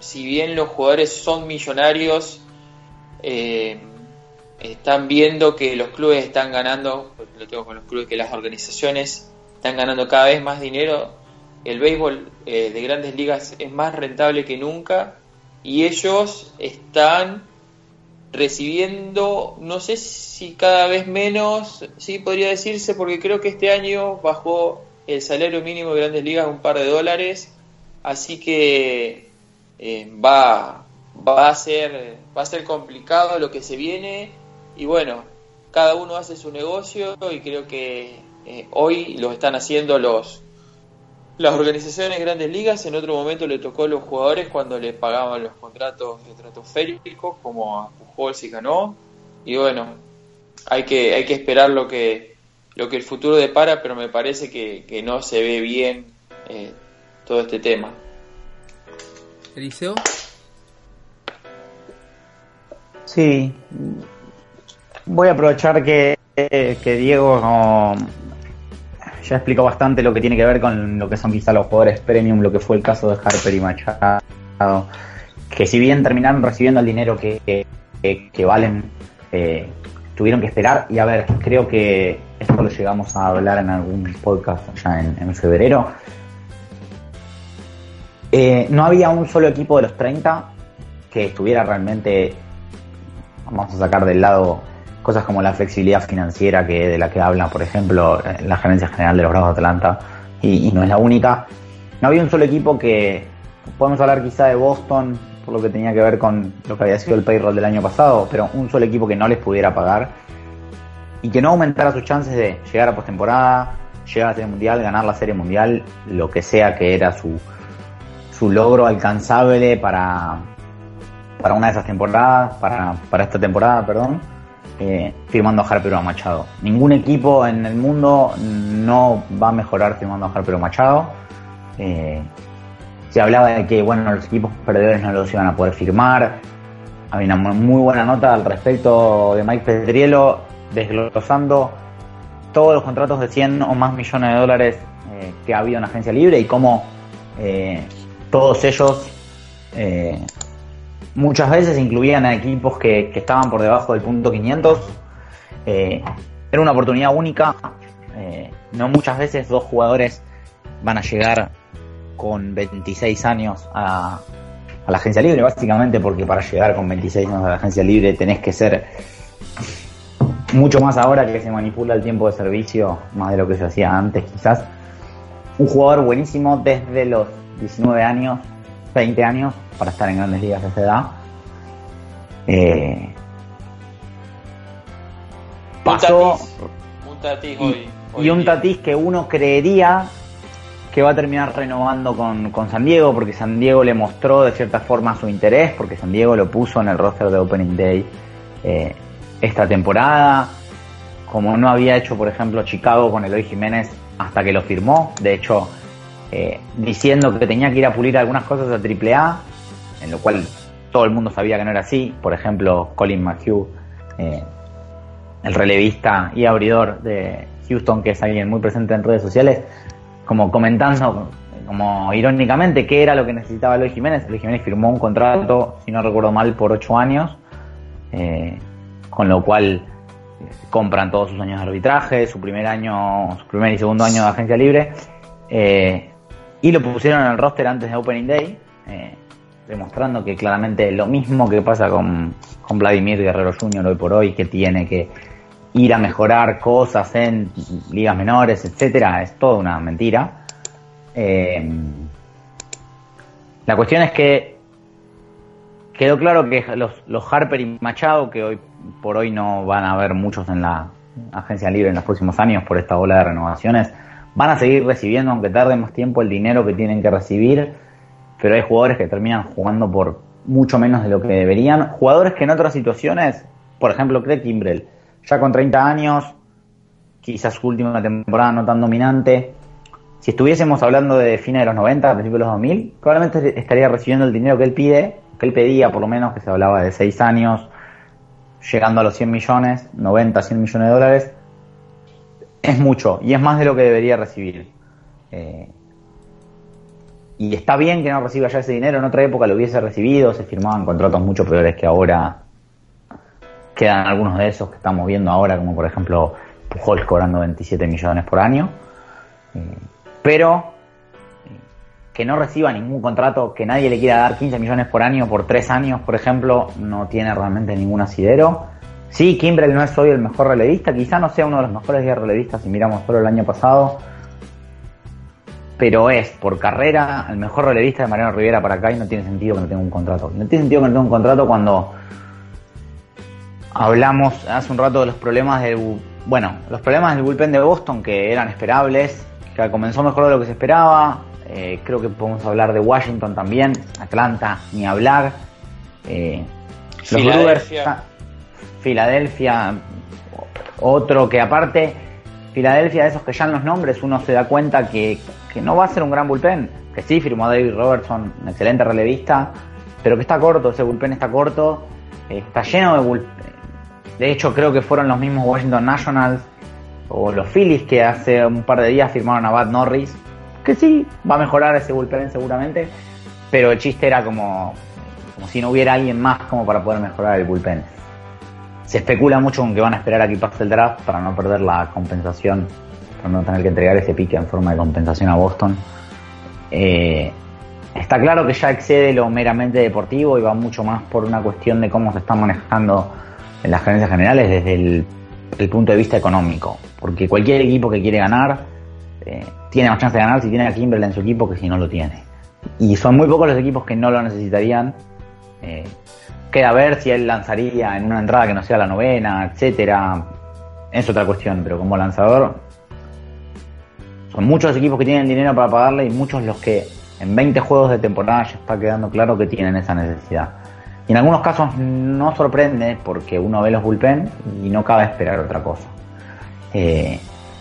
si bien los jugadores son millonarios, eh, están viendo que los clubes están ganando, lo tengo con los clubes, que las organizaciones están ganando cada vez más dinero el béisbol eh, de grandes ligas es más rentable que nunca y ellos están recibiendo, no sé si cada vez menos, sí podría decirse, porque creo que este año bajó el salario mínimo de grandes ligas un par de dólares, así que eh, va, va, a ser, va a ser complicado lo que se viene. Y bueno, cada uno hace su negocio y creo que eh, hoy lo están haciendo los las organizaciones grandes ligas. En otro momento le tocó a los jugadores cuando le pagaban los contratos estratosféricos como a Pujols y ganó. Y bueno hay que hay que esperar lo que lo que el futuro depara pero me parece que, no se ve bien eh, todo este tema Eliseo sí voy a aprovechar que, que Diego ya explicó bastante lo que tiene que ver con lo que son quizá los jugadores premium, lo que fue el caso de Harper y Machado, que si bien terminaron recibiendo el dinero que, que, valen, eh, tuvieron que esperar. Y a ver, creo que esto lo llegamos a hablar en algún podcast ya en, febrero. Eh, no había un solo equipo de los 30 que estuviera realmente, vamos a sacar del lado cosas como la flexibilidad financiera que de la que habla, por ejemplo, la gerencia general de los Bravos de Atlanta, y, no es la única. No había un solo equipo que, podemos hablar quizá de Boston, por lo que tenía que ver con lo que había sido el payroll del año pasado, pero un solo equipo que no les pudiera pagar y que no aumentara sus chances de llegar a postemporada, llegar a la Serie Mundial, ganar la Serie Mundial, lo que sea que era su, su logro alcanzable para, para una de esas temporadas, para, para esta temporada, perdón eh, firmando a Harper o a Machado. Ningún equipo en el mundo no va a mejorar firmando a Harper o Machado. Eh, se hablaba de que bueno los equipos perdedores no los iban a poder firmar. Había una muy buena nota al respecto de Mike Pedrielo desglosando todos los contratos de 100 o más millones de dólares eh, que ha habido en agencia libre y cómo todos ellos muchas veces incluían a equipos que, estaban por debajo del punto 500. Eh, era una oportunidad única. Eh, no muchas veces dos jugadores van a llegar con 26 años a, la agencia libre, básicamente porque para llegar con 26 años a la agencia libre tenés que ser mucho más ahora que se manipula el tiempo de servicio, más de lo que se hacía antes quizás. un jugador buenísimo desde los 19 años, 20 años, para estar en grandes ligas a esa edad. Eh, pasó un Tatis, y, hoy, hoy y un. Tatis que uno creería que va a terminar renovando con, con San Diego, porque San Diego le mostró de cierta forma su interés, porque San Diego lo puso en el roster de Opening Day eh, esta temporada, como no había hecho, por ejemplo, Chicago con Eloy Jiménez hasta que lo firmó, de hecho, eh, diciendo que tenía que ir a pulir algunas cosas a AAA, en lo cual todo el mundo sabía que no era así, por ejemplo, Colin McHugh, eh, el relevista y abridor de Houston, que es alguien muy presente en redes sociales, como comentando, como irónicamente, qué era lo que necesitaba Luis Jiménez. Luis Jiménez firmó un contrato, si no recuerdo mal, por ocho años, eh, con lo cual eh, compran todos sus años de arbitraje, su primer año, su primer y segundo año de agencia libre, eh, y lo pusieron en el roster antes de Opening Day, eh, demostrando que claramente lo mismo que pasa con, con Vladimir Guerrero Jr. hoy por hoy, que tiene que ir a mejorar cosas en ligas menores, etcétera, es toda una mentira. La cuestión es que quedó claro que los, los Harper y Machado, que hoy por hoy no van a haber muchos en la agencia libre en los próximos años por esta ola de renovaciones, van a seguir recibiendo, aunque tarde más tiempo, el dinero que tienen que recibir, pero hay jugadores que terminan jugando por mucho menos de lo que deberían. Jugadores que en otras situaciones, por ejemplo, Craig Kimbrell, ya con 30 años, quizás su última temporada no tan dominante. Si estuviésemos hablando de fines de los 90, principios de los 2000, probablemente estaría recibiendo el dinero que él pide, que él pedía por lo menos, que se hablaba de 6 años, llegando a los 100 millones, 90, 100 millones de dólares. Es mucho y es más de lo que debería recibir. Eh, y está bien que no reciba ya ese dinero, en otra época lo hubiese recibido, se firmaban contratos mucho peores que ahora quedan algunos de esos que estamos viendo ahora, como por ejemplo Pujols cobrando 27 millones por año. Eh, pero que no reciba ningún contrato, que nadie le quiera dar 15 millones por año por 3 años, por ejemplo, no tiene realmente ningún asidero. Sí, Kimbrel no es hoy el mejor relevista, quizá no sea uno de los mejores 10 relevistas si miramos solo el año pasado, pero es por carrera el mejor relevista de Mariano Rivera para acá y no tiene sentido que no tenga un contrato. No tiene sentido que no tenga un contrato cuando hablamos hace un rato de los problemas del bueno, los problemas del bullpen de Boston que eran esperables, que comenzó mejor de lo que se esperaba. Eh, creo que podemos hablar de Washington también, Atlanta, ni hablar. Eh, los Brewers, Filadelfia. Otro que aparte, Filadelfia, de esos que ya en los nombres uno se da cuenta que, que no va a ser un gran bullpen, que sí firmó a David Robertson, un excelente relevista, pero que está corto, ese bullpen está corto, eh, está lleno de bullpen. De hecho, creo que fueron los mismos Washington Nationals o los Phillies que hace un par de días firmaron a Bad Norris, que sí, va a mejorar ese bullpen seguramente, pero el chiste era como, como si no hubiera alguien más como para poder mejorar el bullpen. Se especula mucho con que van a esperar a que pase el draft para no perder la compensación, para no tener que entregar ese pique en forma de compensación a Boston. Eh, está claro que ya excede lo meramente deportivo y va mucho más por una cuestión de cómo se están manejando en las gerencias generales desde el, el punto de vista económico. Porque cualquier equipo que quiere ganar eh, tiene más chance de ganar si tiene a Kimberley en su equipo que si no lo tiene. Y son muy pocos los equipos que no lo necesitarían. Eh, queda ver si él lanzaría en una entrada que no sea la novena, etcétera. Es otra cuestión, pero como lanzador son muchos equipos que tienen dinero para pagarle y muchos los que en 20 juegos de temporada ya está quedando claro que tienen esa necesidad. Y en algunos casos no sorprende porque uno ve los bullpen y no cabe esperar otra cosa. Eh,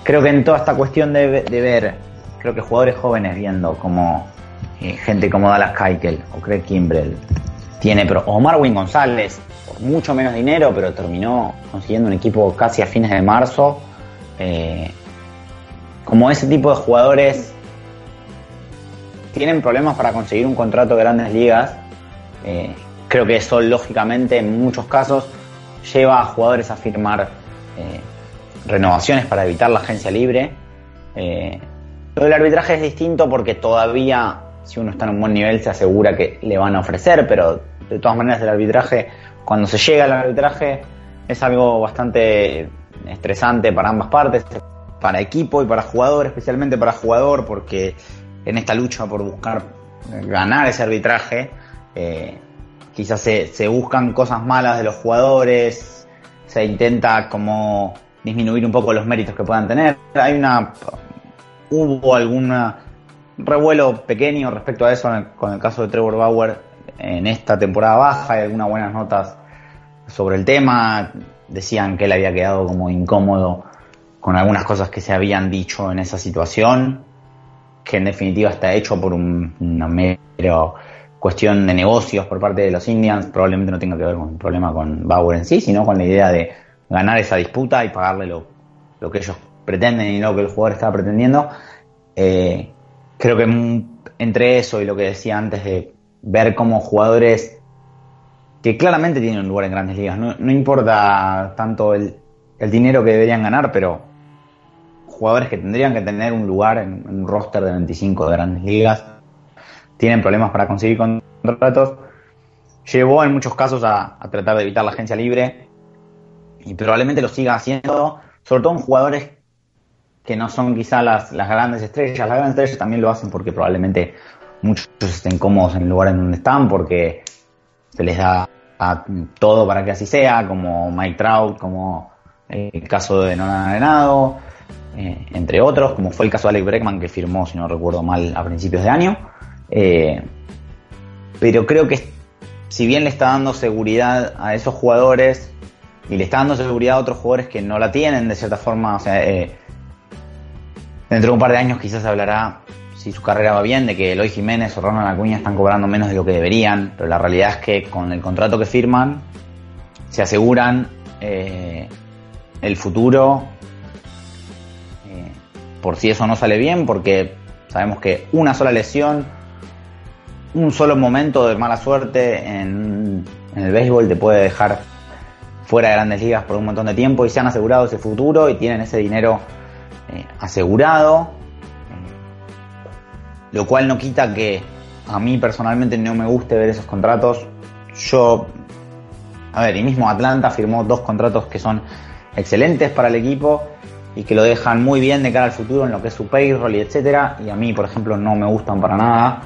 creo que en toda esta cuestión de, ver, creo que jugadores jóvenes viendo como eh, gente como Dallas Keuchel o Craig Kimbrell tiene, pero, Marwin González, por mucho menos dinero, pero terminó consiguiendo un equipo casi a fines de marzo. Eh, como ese tipo de jugadores tienen problemas para conseguir un contrato de grandes ligas, eh, creo que eso lógicamente en muchos casos lleva a jugadores a firmar renovaciones para evitar la agencia libre. Eh, lo del arbitraje es distinto porque todavía si uno está en un buen nivel se asegura que le van a ofrecer, pero de todas maneras el arbitraje, cuando se llega al arbitraje, es algo bastante estresante para ambas partes. para equipo y para jugador, especialmente para jugador, porque en esta lucha por buscar ganar ese arbitraje, eh, quizás se, se, buscan cosas malas de los jugadores, se intenta como disminuir un poco los méritos que puedan tener. Hay una hubo algún revuelo pequeño respecto a eso con el caso de Trevor Bauer en esta temporada baja, hay algunas buenas notas sobre el tema, decían que él había quedado como incómodo con algunas cosas que se habían dicho en esa situación, que en definitiva está hecho por un, una mera cuestión de negocios por parte de los Indians, probablemente no tenga que ver con un problema con Bauer en sí, sino con la idea de ganar esa disputa y pagarle lo, lo que ellos pretenden y lo que el jugador está pretendiendo. Eh, creo que entre eso y lo que decía antes de ver como jugadores que claramente tienen un lugar en grandes ligas, no, no importa tanto el, el dinero que deberían ganar, pero jugadores que tendrían que tener un lugar en, un roster de 25 de grandes ligas, tienen problemas para conseguir contratos. Llevó en muchos casos a, tratar de evitar la agencia libre y probablemente lo siga haciendo, sobre todo en jugadores que no son quizá las, las grandes estrellas. Las grandes estrellas también lo hacen porque probablemente muchos estén cómodos en el lugar en donde están, porque se les da a todo para que así sea, como Mike Trout, como el caso de Nolan Arenado, eh, entre otros, como fue el caso de Alex Breckman que firmó, si no recuerdo mal, a principios de año. Eh, pero creo que si bien le está dando seguridad a esos jugadores y le está dando seguridad a otros jugadores que no la tienen de cierta forma, o sea, eh, dentro de un par de años quizás hablará si su carrera va bien, de que Eloy Jiménez o Ronald Acuña están cobrando menos de lo que deberían, pero la realidad es que con el contrato que firman se aseguran el futuro por si eso no sale bien, porque sabemos que una sola lesión, un solo momento de mala suerte en, el béisbol te puede dejar fuera de grandes ligas por un montón de tiempo y se han asegurado ese futuro y tienen ese dinero eh, asegurado, eh, lo cual no quita que a mí personalmente no me guste ver esos contratos. Yo, a ver, y mismo Atlanta firmó dos contratos que son excelentes para el equipo y que lo dejan muy bien de cara al futuro en lo que es su payroll y etcétera. Y a mí, por ejemplo, no me gustan para nada,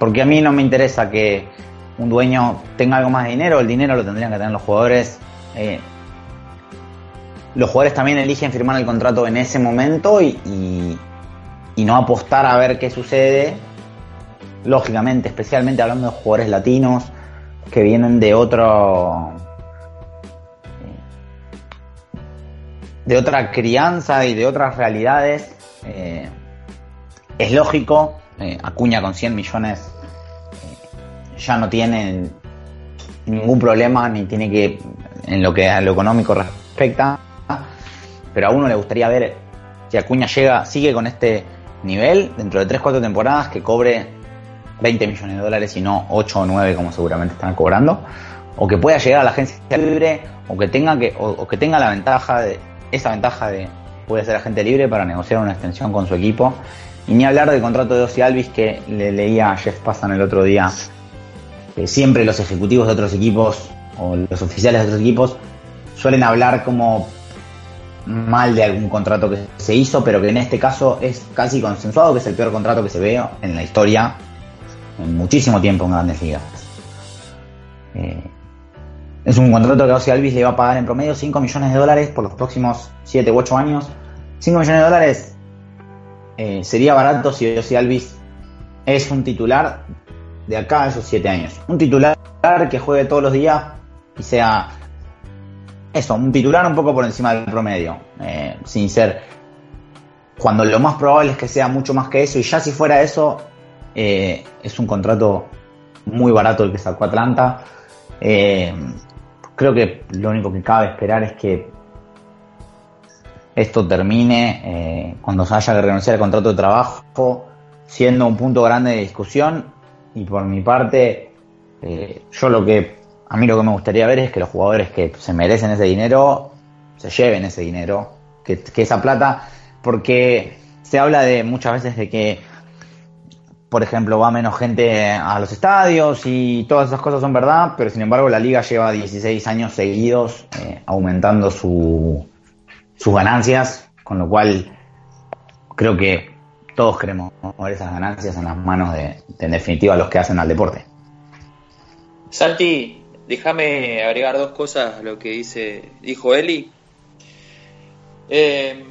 porque a mí no me interesa que un dueño tenga algo más de dinero, el dinero lo tendrían que tener los jugadores. Eh, los jugadores también eligen firmar el contrato en ese momento y, no apostar a ver qué sucede. Lógicamente, especialmente hablando de jugadores latinos que vienen de otro de otra crianza y de otras realidades, eh, es lógico, eh, Acuña con 100 millones eh, ya no tiene ningún problema, ni tiene que, en lo que a lo económico respecta, pero a uno le gustaría ver si Acuña llega, sigue con este nivel dentro de 3-4 temporadas que cobre 20 millones de dólares y no 8 o 9 como seguramente están cobrando, o que pueda llegar a la agencia libre, o que tenga que, o que tenga la ventaja de, esa ventaja de puede ser agente libre para negociar una extensión con su equipo. Y ni hablar del contrato de Ozzy Alvis que le leía a Jeff Passan el otro día, que siempre los ejecutivos de otros equipos o los oficiales de otros equipos suelen hablar como mal de algún contrato que se hizo, pero que en este caso es casi consensuado que es el peor contrato que se ve en la historia en muchísimo tiempo en grandes ligas. Eh, es un contrato que Ozzy Alvis le va a pagar en promedio 5 millones de dólares por los próximos 7 u 8 años. 5 millones de dólares eh, sería barato si Ozzy Alvis es un titular de acá a esos 7 años. Un titular que juegue todos los días y sea eso, un titular un poco por encima del promedio. Eh, sin ser. Cuando lo más probable es que sea mucho más que eso. Y ya si fuera eso, eh, es un contrato muy barato el que sacó Atlanta. Eh, creo que lo único que cabe esperar es que esto termine cuando se haya que renunciar al contrato de trabajo, siendo un punto grande de discusión. Y por mi parte, yo lo que a mí lo que me gustaría ver es que los jugadores que se merecen ese dinero se lleven ese dinero, que, esa plata, porque se habla de muchas veces de que por ejemplo, va menos gente a los estadios y todas esas cosas son verdad, pero sin embargo la liga lleva 16 años seguidos eh, aumentando su, sus ganancias, con lo cual creo que todos queremos mover esas ganancias en las manos de, en definitiva, los que hacen al deporte. Santi, déjame agregar dos cosas a lo que dice, dijo Eli. Eh,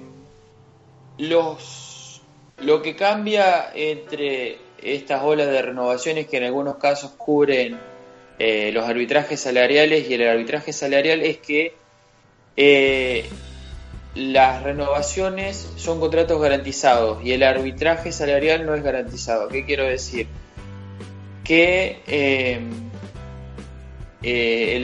los, lo que cambia entre estas olas de renovaciones que en algunos casos cubren eh, los arbitrajes salariales y el arbitraje salarial es que eh, las renovaciones son contratos garantizados y el arbitraje salarial no es garantizado. ¿Qué quiero decir? Que eh,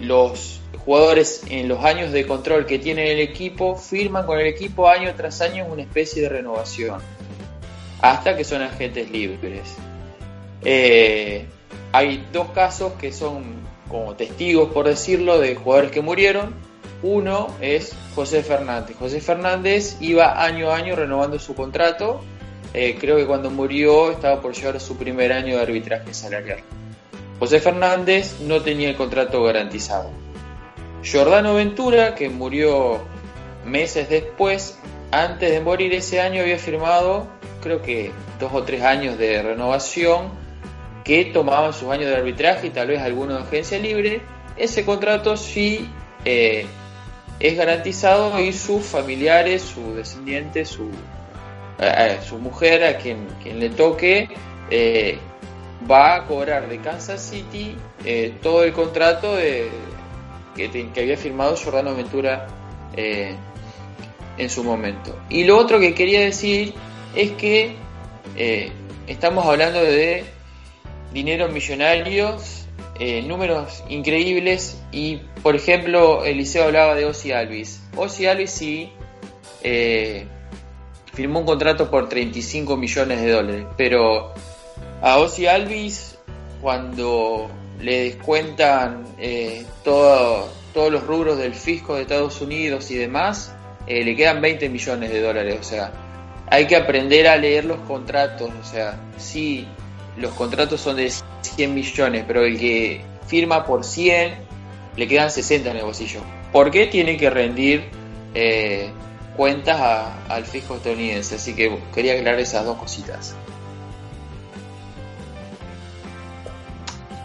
los jugadores en los años de control que tienen el equipo firman con el equipo año tras año una especie de renovación hasta que son agentes libres. Eh, hay dos casos que son como testigos, por decirlo, de jugadores que murieron. Uno es José Fernández. José Fernández iba año a año renovando su contrato. Eh, creo que cuando murió estaba por llegar a su primer año de arbitraje salarial. José Fernández no tenía el contrato garantizado. Jordano Ventura, que murió meses después, antes de morir ese año había firmado, creo que dos o tres años de renovación que tomaban sus años de arbitraje y tal vez alguno de agencia libre. Ese contrato sí eh, es garantizado y sus familiares, sus descendientes, su, eh, su mujer, a quien, quien le toque, eh, va a cobrar de Kansas City eh, todo el contrato que, había firmado Jordano Ventura eh, en su momento. Y lo otro que quería decir es que eh, estamos hablando de dinero millonarios, números increíbles y por ejemplo Eliseo hablaba de Ozzy Alvis. Ozzy Alvis sí firmó un contrato por 35 millones de dólares, pero a Ozzy Alvis, cuando le descuentan eh, todos los rubros del fisco de Estados Unidos y demás, eh, le quedan 20 millones de dólares. O sea, hay que aprender a leer los contratos. O sea, sí, los contratos son de 100 millones, pero el que firma por 100 le quedan 60 en el bolsillo. ¿Por qué tiene que rendir eh, cuentas al fisco estadounidense? Así que quería aclarar esas dos cositas.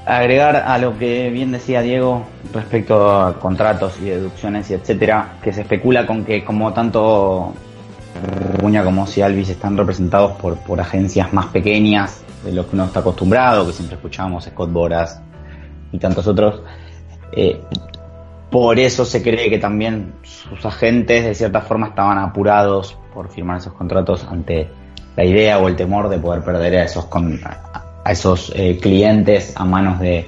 Agregar a lo que bien decía Diego respecto a contratos y deducciones y etcétera, que se especula con que como tanto Cuña como si Alvis están representados por, por agencias más pequeñas de lo que uno está acostumbrado, que siempre escuchamos Scott Boras y tantos otros. Eh, por eso se cree que también sus agentes de cierta forma estaban apurados por firmar esos contratos ante la idea o el temor de poder perder a esos, a esos eh, clientes a manos de,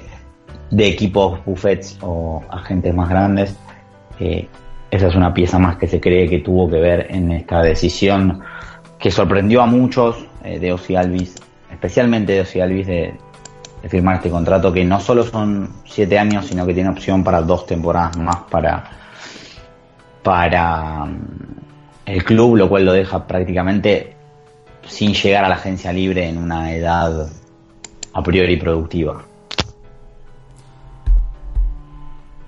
equipos buffets o agentes más grandes. Eh, esa es una pieza más que se cree que tuvo que ver en esta decisión que sorprendió a muchos eh, de Ozzy Alvis, especialmente de Ozzy Alvis, de, firmar este contrato que no solo son siete años, sino que tiene opción para dos temporadas más para, para mm, el club, lo cual lo deja prácticamente sin llegar a la agencia libre en una edad a priori productiva.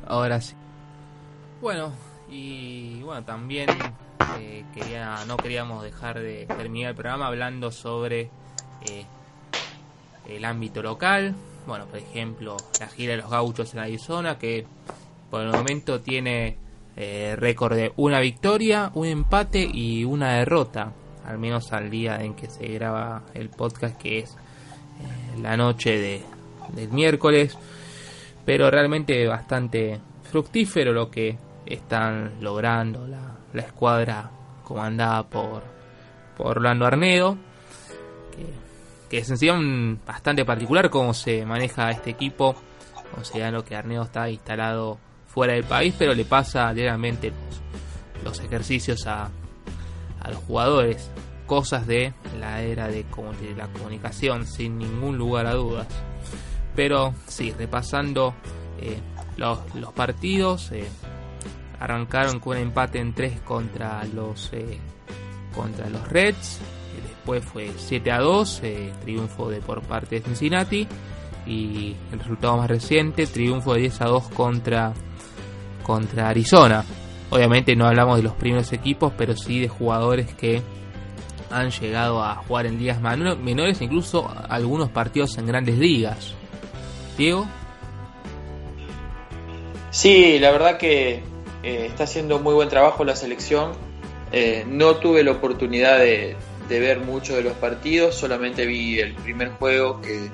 Ahora sí. Bueno, y bueno, también eh, quería, no queríamos dejar de terminar el programa hablando sobre eh, el ámbito local. Bueno, por ejemplo, la gira de los gauchos en Arizona, que por el momento tiene eh, récord de una victoria, un empate y una derrota, al menos al día en que se graba el podcast, que es la noche de, del miércoles, pero realmente bastante fructífero lo que están logrando la, la escuadra comandada por, por Orlando Arnedo, que, es sencillamente bastante particular cómo se maneja este equipo, considerando que Arnedo está instalado fuera del país, pero le pasa diariamente los, los ejercicios a, a los jugadores cosas de la era de, la comunicación, sin ningún lugar a dudas. Pero sí, repasando eh, los, partidos, eh, arrancaron con un empate en 3 contra los, eh, contra los Reds, después fue 7 a 2, triunfo de por parte de Cincinnati, y el resultado más reciente, triunfo de 10 a 2 contra, contra Arizona. Obviamente no hablamos de los primeros equipos, pero sí de jugadores que han llegado a jugar en ligas menores, incluso algunos partidos en grandes ligas. Diego. Sí, la verdad que eh, está haciendo muy buen trabajo la selección. Eh, no tuve la oportunidad de, ver muchos de los partidos, solamente vi el primer juego que,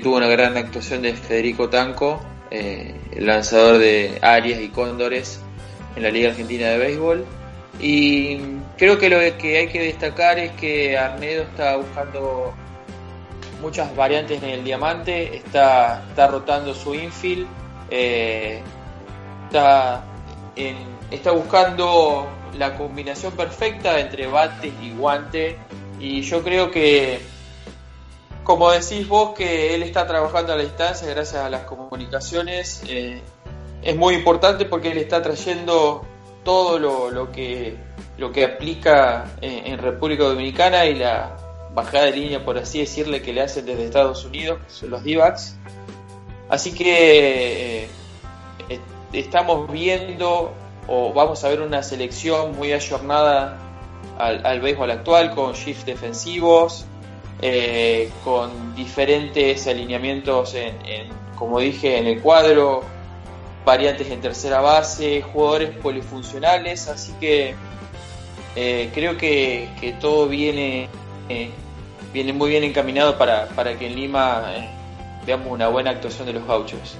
tuvo una gran actuación de Federico Tanco, eh, el lanzador de Arias y Cóndores en la Liga Argentina de Béisbol. Y creo que lo que hay que destacar es que Arnedo está buscando muchas variantes en el diamante, está, está rotando su infield, está está buscando la combinación perfecta entre bate y guante y yo creo que como decís vos que él está trabajando a la distancia gracias a las comunicaciones eh, es muy importante porque él está trayendo todo lo, que lo que aplica en, República Dominicana y la bajada de línea por así decirle que le hacen desde Estados Unidos los DIVACs así que eh, estamos viendo o vamos a ver una selección muy ayornada al, al béisbol actual con shifts defensivos, eh, con diferentes alineamientos en, como dije, en el cuadro, variantes en tercera base, jugadores polifuncionales, así que eh, creo que, todo viene, eh, viene muy bien encaminado para, para que en Lima veamos una buena actuación de los gauchos.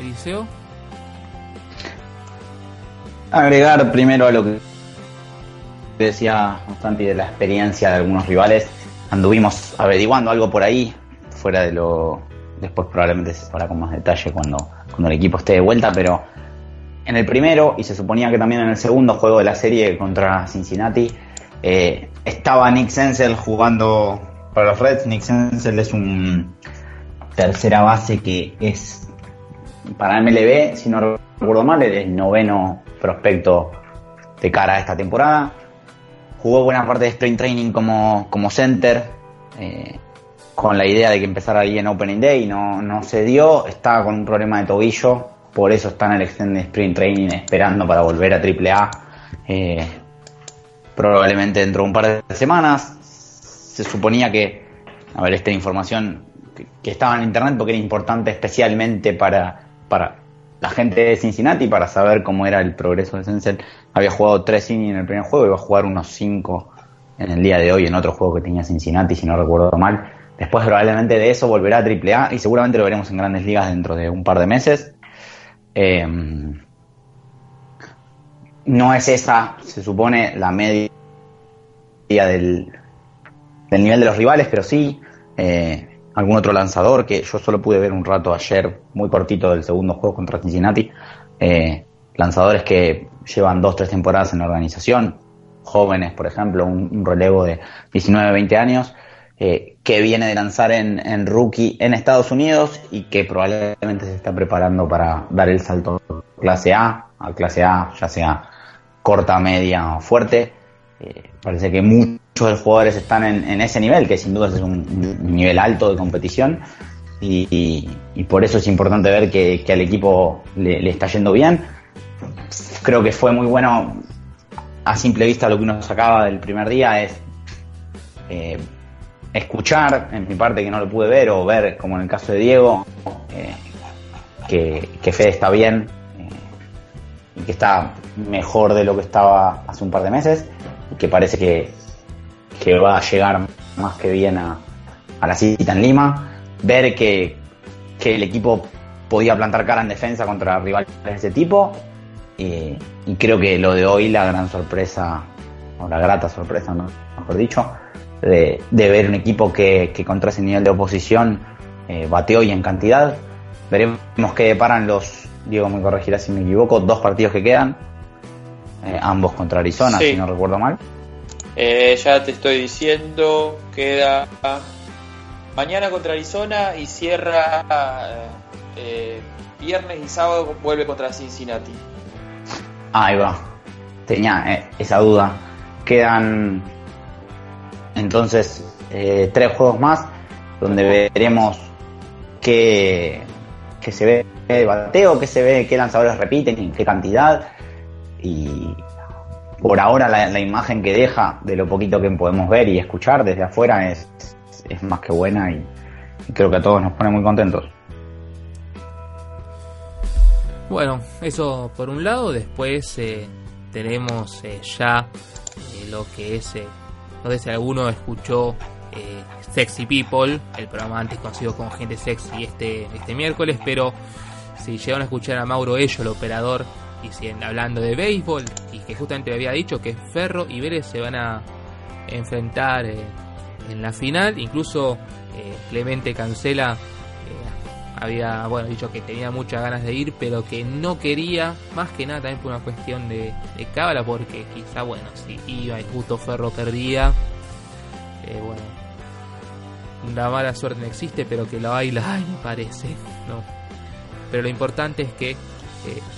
Eliseo. Agregar primero a lo que decía Constanti de la experiencia de algunos rivales. Anduvimos averiguando algo por ahí, fuera de lo. Después probablemente se sabrá con más detalle cuando, cuando el equipo esté de vuelta, pero en el primero, y se suponía que también en el segundo juego de la serie contra Cincinnati, eh, estaba Nick Sensel jugando para los Reds. Nick Sensel es un tercera base que es para MLB, si no recuerdo mal, el noveno prospecto de cara a esta temporada. Jugó buena parte de Spring Training como, como center, eh, con la idea de que empezara ahí en Opening Day, no, no se dio, estaba con un problema de tobillo, por eso está en el Extended Spring Training esperando para volver a AAA. Eh, probablemente dentro de un par de semanas. Se suponía que, a ver, esta información que, que estaba en internet porque era importante especialmente para, para la gente de Cincinnati para saber cómo era el progreso de Sensen. Había jugado tres innings en el primer juego, iba a jugar unos cinco en el día de hoy en otro juego que tenía Cincinnati, si no recuerdo mal. Después probablemente de eso volverá a AAA y seguramente lo veremos en grandes ligas dentro de un par de meses. Eh, no es esa, se supone, la media del, del nivel de los rivales, pero sí eh, algún otro lanzador que yo solo pude ver un rato ayer, muy cortito del segundo juego contra Cincinnati. Eh, lanzadores que llevan dos, tres temporadas en la organización, jóvenes, por ejemplo, un, relevo de 19, 20 años, eh, que viene de lanzar en, rookie en Estados Unidos y que probablemente se está preparando para dar el salto clase A a clase A, ya sea corta, media o fuerte. Eh, parece que muchos de los jugadores están en, ese nivel, que sin duda es un, nivel alto de competición. Y, por eso es importante ver que, al equipo le, está yendo bien. Creo que fue muy bueno, a simple vista lo que uno sacaba del primer día es eh, escuchar, en mi parte que no lo pude ver, o ver, como en el caso de Diego, eh, que, que Fede está bien y que está mejor de lo que estaba hace un par de meses que parece que, que va a llegar más que bien a, la cita en Lima. Ver que, el equipo podía plantar cara en defensa contra rivales de ese tipo. Y, creo que lo de hoy, la gran sorpresa, o la grata sorpresa, mejor dicho, de, ver un equipo que, contra ese nivel de oposición eh, bateó y en cantidad. Veremos qué deparan los, Diego me corregirá si me equivoco, dos partidos que quedan eh, ambos contra Arizona, si no recuerdo mal. Eh, ya te estoy diciendo, queda mañana contra Arizona y cierra eh, viernes y sábado vuelve contra Cincinnati. Ahí va, tenía esa duda. Quedan entonces tres juegos más donde veremos qué, se ve de bateo, qué se ve, qué lanzadores repiten, en qué cantidad y por ahora la, imagen que deja de lo poquito que podemos ver y escuchar desde afuera es, es más que buena y, creo que a todos nos pone muy contentos. Bueno, eso por un lado, después eh, tenemos eh, ya eh, lo que es, no sé si alguno escuchó Sexy People, el programa antes conocido como Gente Sexy este, este miércoles, pero si llegaron a escuchar a Mauro Ello, el operador, y siguen hablando de béisbol, y que justamente había dicho que Ferro y Vélez se van a enfrentar eh, en la final, incluso eh, Clemente Cancela eh, había bueno dicho que tenía muchas ganas de ir, pero que no quería, más que nada también por una cuestión de, de cábala, porque quizá, bueno, si iba y justo Ferro perdía, bueno, la mala suerte no existe, pero que la baila, (laughs) ay, me parece, ¿no? Pero lo importante es que eh,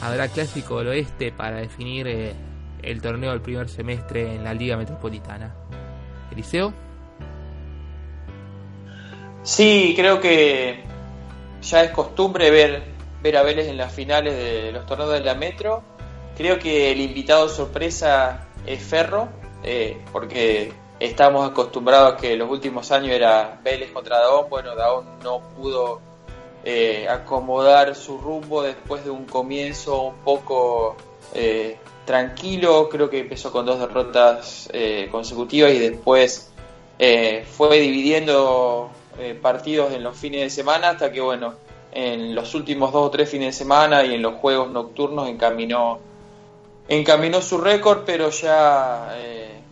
habrá clásico del oeste para definir eh, el torneo del primer semestre en la Liga Metropolitana. Eliseo. Sí, creo que ya es costumbre ver, ver a Vélez en las finales de los torneos de la Metro. Creo que el invitado sorpresa es Ferro, eh, porque estamos acostumbrados a que los últimos años era Vélez contra Daón. Bueno, Daón no pudo eh, acomodar su rumbo después de un comienzo un poco eh, tranquilo. Creo que empezó con dos derrotas consecutivas y después fue dividiendo partidos en los fines de semana hasta que, bueno, en los últimos dos o tres fines de semana y en los juegos nocturnos encaminó, encaminó su récord, pero ya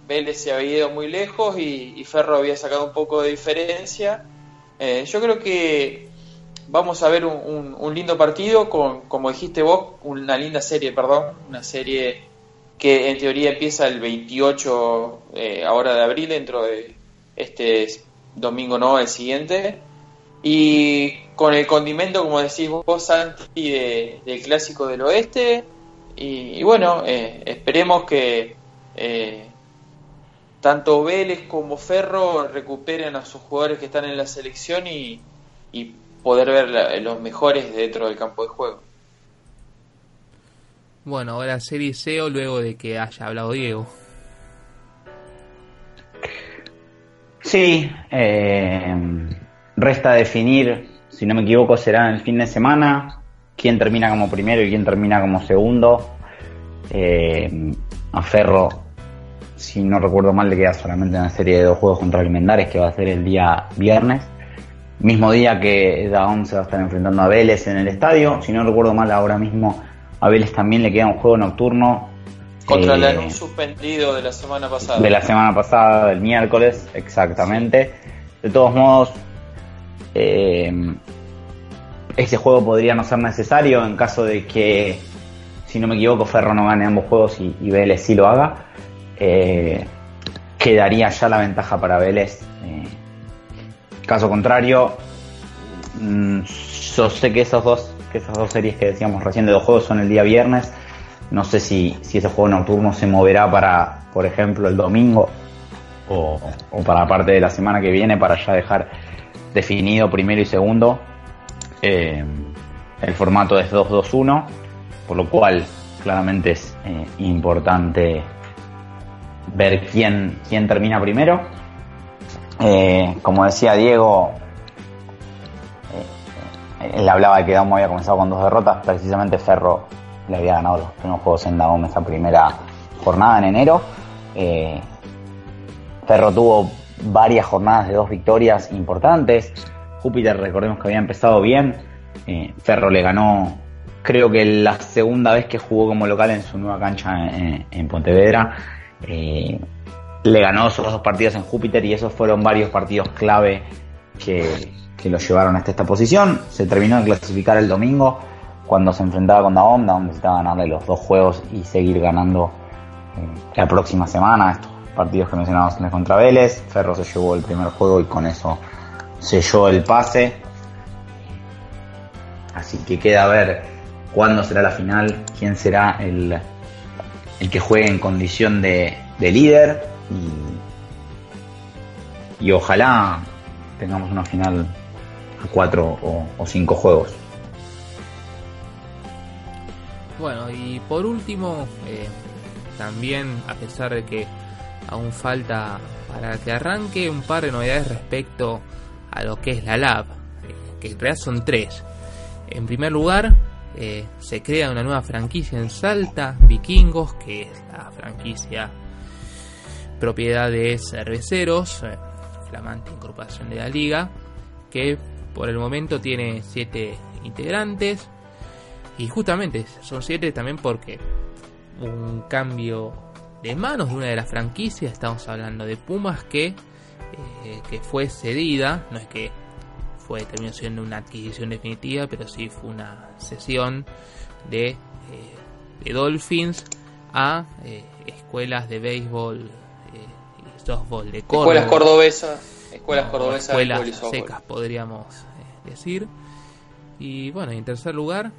Vélez se había ido muy lejos y, Ferro había sacado un poco de diferencia. yo creo que vamos a ver un, lindo partido con, como dijiste vos, una linda serie, perdón, una serie que en teoría empieza el 28 eh, ahora de abril, dentro de este domingo, no, el siguiente. Y con el condimento, como decís vos, Santi, del Clásico del Oeste. Y, bueno, eh, esperemos que eh, tanto Vélez como Ferro recuperen a sus jugadores que están en la selección y, y poder ver los mejores dentro del campo de juego. Bueno, ahora serie SEO luego de que haya hablado Diego. Sí, eh, resta definir, si no me equivoco, será el fin de semana, quién termina como primero y quién termina como segundo. Eh, a Ferro, si no recuerdo mal, le queda solamente una serie de dos juegos contra el Mendares que va a ser el día viernes mismo día que Daón se va a estar enfrentando a Vélez en el estadio. Si no recuerdo mal, ahora mismo a Vélez también le queda un juego nocturno. Contra el eh, suspendido de la semana pasada. De la semana pasada, del miércoles, exactamente. De todos modos, eh, ese juego podría no ser necesario en caso de que, si no me equivoco, Ferro no gane ambos juegos y, Vélez sí lo haga. Eh, quedaría ya la ventaja para Vélez Caso contrario, mm, yo sé que esos dos, que esas dos series que decíamos recién de dos juegos son el día viernes. No sé si, si ese juego nocturno se moverá para, por ejemplo, el domingo o, para parte de la semana que viene para ya dejar definido primero y segundo. Eh, el formato es 2-2-1, por lo cual claramente es eh, importante ver quién, quién termina primero eh, como decía Diego, él hablaba de que Daumo había comenzado con dos derrotas, precisamente Ferro le había ganado los primeros juegos en Daumo esa primera jornada en enero. Eh, Ferro tuvo varias jornadas de dos victorias importantes. Júpiter, recordemos que había empezado bien. Ferro le ganó, creo que la segunda vez que jugó como local en su nueva cancha en, Pontevedra le ganó esos dos partidos en Júpiter y esos fueron varios partidos clave que, que lo llevaron hasta esta posición. Se terminó de clasificar el domingo cuando se enfrentaba con Daom, Daom necesitaba ganarle los dos juegos y seguir ganando eh, la próxima semana estos partidos que mencionamos en contra Vélez. Ferro se llevó el primer juego y con eso selló el pase. Así que queda a ver cuándo será la final, quién será el, el que juegue en condición de, de líder y, ojalá tengamos una final a cuatro o, cinco juegos. Bueno, y por último, eh, también, a pesar de que aún falta para que arranque un par de novedades respecto a lo que es la Lab, eh, que en realidad son tres. En primer lugar, eh, se crea una nueva franquicia en Salta, Vikingos, que es la franquicia propiedad de cerveceros, eh, flamante incorporación de la liga, que por el momento tiene siete integrantes. Y justamente son siete también porque un cambio de manos de una de las franquicias, estamos hablando de Pumas que, eh, que fue cedida, no es que fue terminó siendo una adquisición definitiva, pero sí fue una cesión de, eh, de Dolphins a eh, escuelas de béisbol y softball de Córdoba. Escuelas cordobesas, escuelas cordobesas escuelas secas podríamos decir. Y bueno, en tercer lugar,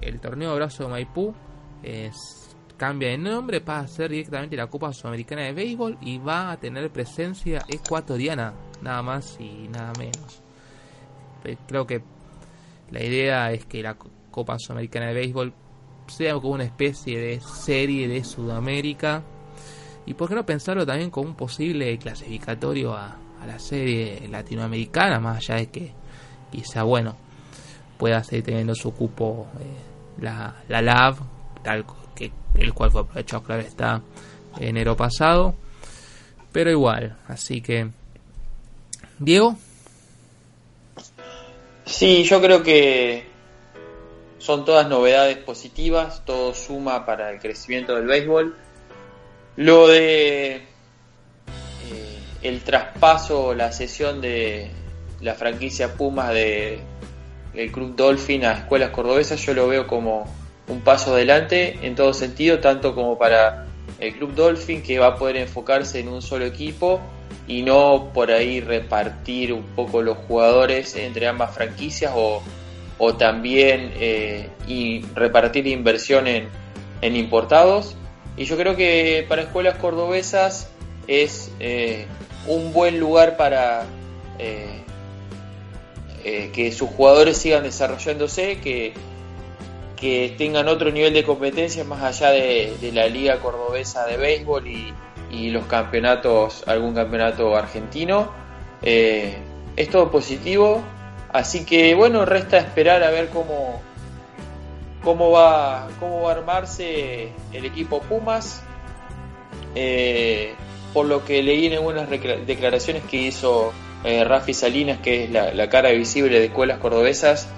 el torneo Abrazo de Maipú cambia de nombre, para a ser directamente la Copa Sudamericana de Béisbol y va a tener presencia ecuatoriana, nada más y nada menos. Eh, creo que la idea es que la Copa Sudamericana de Béisbol sea como una especie de serie de Sudamérica y por qué no pensarlo también como un posible clasificatorio a, la serie latinoamericana, más allá de que quizá, bueno, pueda seguir teniendo su cupo eh, la, la LAV tal que el cual fue aprovechado, claro está, enero pasado. Pero igual, así que. Diego. Sí, yo creo que son todas novedades positivas, todo suma para el crecimiento del béisbol. Lo de eh, el traspaso, la cesión de la franquicia Pumas de el Club Dolphin a escuelas cordobesas, yo lo veo como un paso adelante en todo sentido, tanto como para el Club Dolphin, que va a poder enfocarse en un solo equipo y no por ahí repartir un poco los jugadores entre ambas franquicias o, también eh, y repartir inversión en, importados. Y yo creo que para escuelas cordobesas es eh, un buen lugar para eh, que sus jugadores sigan desarrollándose, que que tengan otro nivel de competencia más allá de, la Liga Cordobesa de Béisbol y, los campeonatos, algún campeonato argentino. Eh, es todo positivo, así que bueno, resta esperar a ver cómo, cómo, va, cómo va a armarse el equipo Pumas. Eh, por lo que leí en algunas declaraciones que hizo eh, Rafi Salinas, que es la, cara visible de escuelas cordobesas,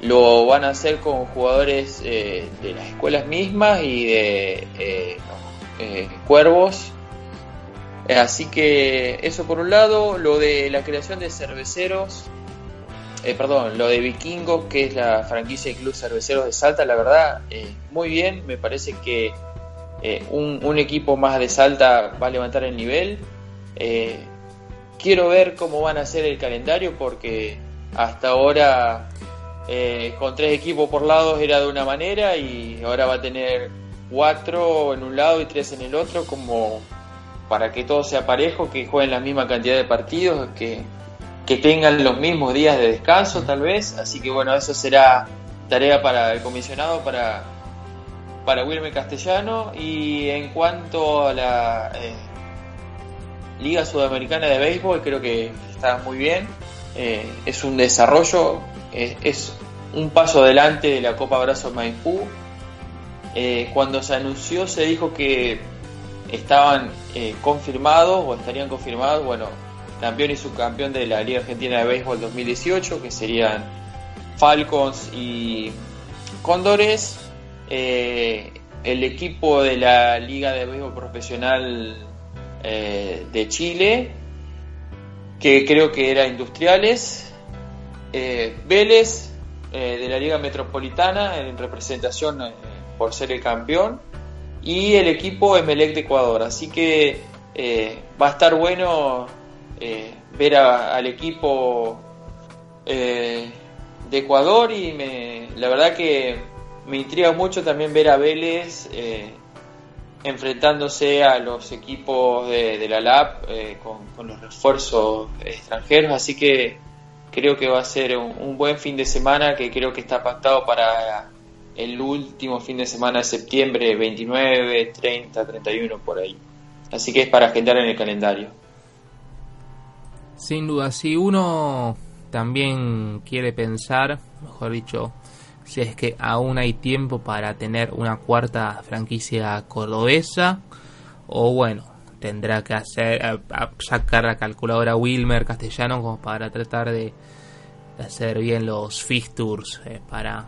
lo van a hacer con jugadores eh, de las escuelas mismas y de eh, cuervos. Así que eso por un lado, lo de la creación de cerveceros, perdón, lo de Vikingos, que es la franquicia de Club Cerveceros de Salta, la verdad, muy bien, me parece que un, equipo más de Salta va a levantar el nivel. Quiero ver cómo van a hacer el calendario porque hasta ahora eh, con tres equipos por lado era de una manera y ahora va a tener cuatro en un lado y tres en el otro como para que todo sea parejo, que jueguen la misma cantidad de partidos, que, que tengan los mismos días de descanso tal vez, así que bueno, eso será tarea para el comisionado, para, para Wilmer Castellano. Y en cuanto a la eh, Liga Sudamericana de Béisbol, creo que está muy bien, eh, es un desarrollo es, un paso adelante de la Copa Abrazo Maipú. Eh, cuando se anunció se dijo que estaban eh, confirmados o estarían confirmados, bueno, campeón y subcampeón de la Liga Argentina de Béisbol 2018, que serían Falcons y Cóndores, el equipo de la Liga de Béisbol Profesional de Chile, que creo que era Industriales, eh, Vélez eh, de la Liga Metropolitana en representación eh, por ser el campeón y el equipo Emelec de Ecuador. Así que va a estar bueno ver al equipo de Ecuador y la verdad que me intriga mucho también ver a Vélez enfrentándose a los equipos de, la LAP con, los refuerzos extranjeros. Así que creo que va a ser un, buen fin de semana que creo que está pactado para el último fin de semana de septiembre, 29, 30, 31 por ahí. Así que es para agendar en el calendario. Sin duda, si uno también quiere pensar, mejor dicho, si es que aún hay tiempo para tener una cuarta franquicia cordobesa, o bueno, tendrá que hacer sacar la calculadora Wilmer castellano como para tratar de, hacer bien los fixtures eh, para,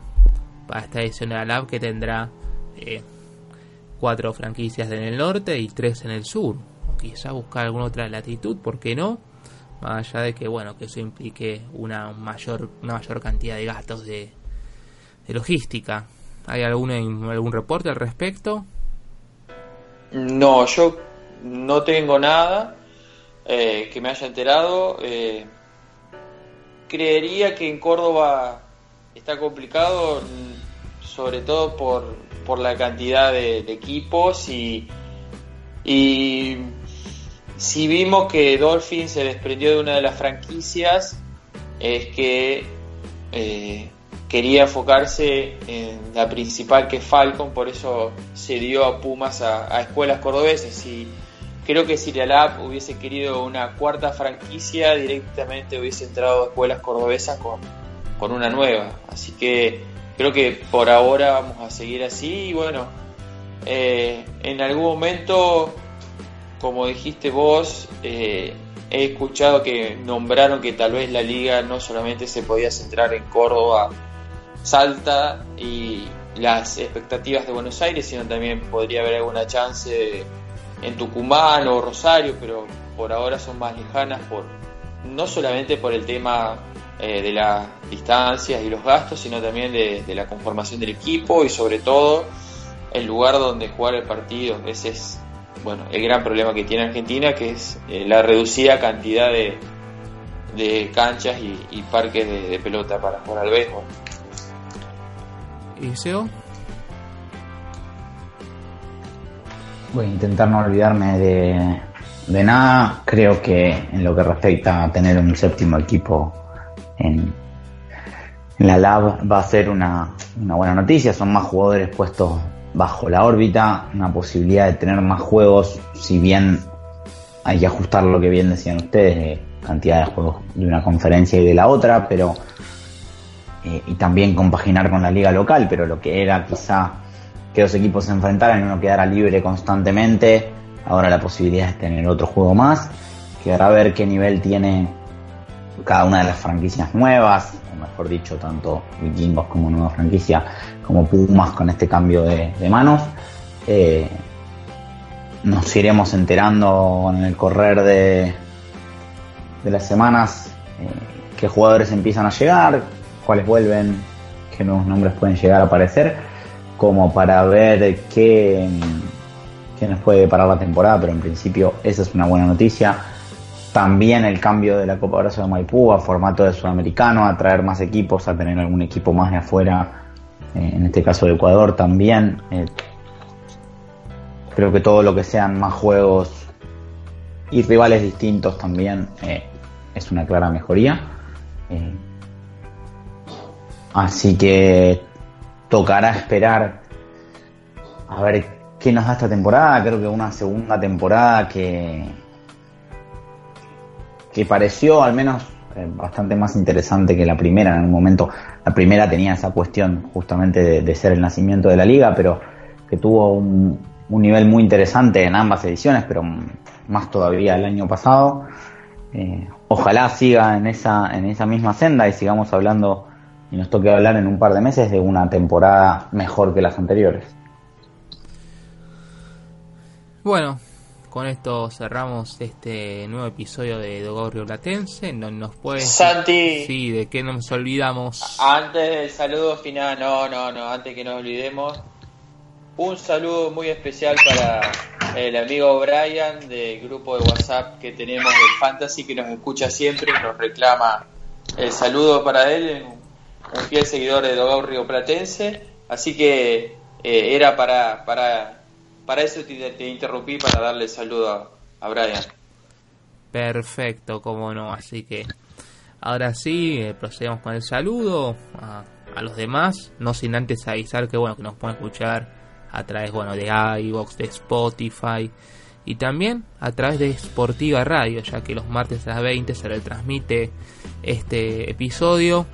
para esta edición de la Lab que tendrá eh, cuatro franquicias en el norte y tres en el sur. O quizá buscar alguna otra latitud, ¿por qué no? Más allá de que bueno, que eso implique una mayor, una mayor cantidad de gastos de, de logística. ¿Hay algún, algún reporte al respecto? No, yo no tengo nada eh, que me haya enterado. Eh, creería que en Córdoba está complicado, sobre todo por, por la cantidad de, equipos y, y si vimos que Dolphin se desprendió de una de las franquicias, es que eh, quería enfocarse en la principal que es Falcon, por eso se dio a Pumas a, escuelas cordobeses. Y creo que si la LAB hubiese querido una cuarta franquicia, directamente hubiese entrado a escuelas cordobesas con, con una nueva. Así que creo que por ahora vamos a seguir así. Y bueno, eh, en algún momento, como dijiste vos, eh, he escuchado que nombraron que tal vez la liga no solamente se podía centrar en Córdoba Salta y las expectativas de Buenos Aires, sino también podría haber alguna chance en Tucumán o Rosario, pero por ahora son más lejanas por no solamente por el tema eh, de las distancias y los gastos, sino también de, la conformación del equipo y sobre todo el lugar donde jugar el partido. Ese es bueno el gran problema que tiene Argentina, que es eh, la reducida cantidad de, de canchas y, parques de, pelota para jugar al béisbol. Voy a intentar no olvidarme de, nada. Creo que en lo que respecta a tener un séptimo equipo en, la lab va a ser una, buena noticia. Son más jugadores puestos bajo la órbita, una posibilidad de tener más juegos, si bien hay que ajustar lo que bien decían ustedes, cantidad de juegos de una conferencia y de la otra, pero eh, y también compaginar con la liga local, pero lo que era quizá que dos equipos se enfrentaran y uno quedara libre constantemente, ahora la posibilidad es tener otro juego más, quedará a ver qué nivel tiene cada una de las franquicias nuevas, o mejor dicho, tanto Vikingos como nueva franquicia, como Pumas con este cambio de, manos. Eh, nos iremos enterando en el correr de, de las semanas eh, qué jugadores empiezan a llegar, cuáles vuelven, qué nuevos nombres pueden llegar a aparecer, como para ver qué, qué nos puede parar la temporada, pero en principio esa es una buena noticia. También el cambio de la Copa Brazo de Maipú a formato de sudamericano, a traer más equipos, a tener algún equipo más de afuera, eh, en este caso de Ecuador también. Eh, creo que todo lo que sean más juegos y rivales distintos también eh, es una clara mejoría. Así que tocará esperar a ver qué nos da esta temporada. Creo que una segunda temporada que, que pareció al menos eh, bastante más interesante que la primera en un momento. La primera tenía esa cuestión justamente de, ser el nacimiento de la liga, pero que tuvo un, nivel muy interesante en ambas ediciones, pero más todavía el año pasado. Eh, ojalá siga en esa, en esa misma senda y sigamos hablando y nos toque hablar en un par de meses de una temporada mejor que las anteriores. Bueno, con esto cerramos este nuevo episodio de Dogorio Platense. No nos puede. Santi. Sí, de qué nos olvidamos. Antes del saludo final, no, no, no, antes que nos olvidemos. Un saludo muy especial para el amigo Brian del grupo de WhatsApp que tenemos de Fantasy que nos escucha siempre, nos reclama el saludo para él un fiel seguidor de Dogao Río Platense, así que eh, era para, para, para eso te, interrumpí, para darle saludo a, Brian. Perfecto, cómo no, así que ahora sí, eh, procedemos con el saludo a, los demás, no sin antes avisar que bueno, que nos pueden escuchar a través bueno de iVoox, de Spotify y también a través de Sportiva Radio, ya que los martes a las 20 se retransmite este episodio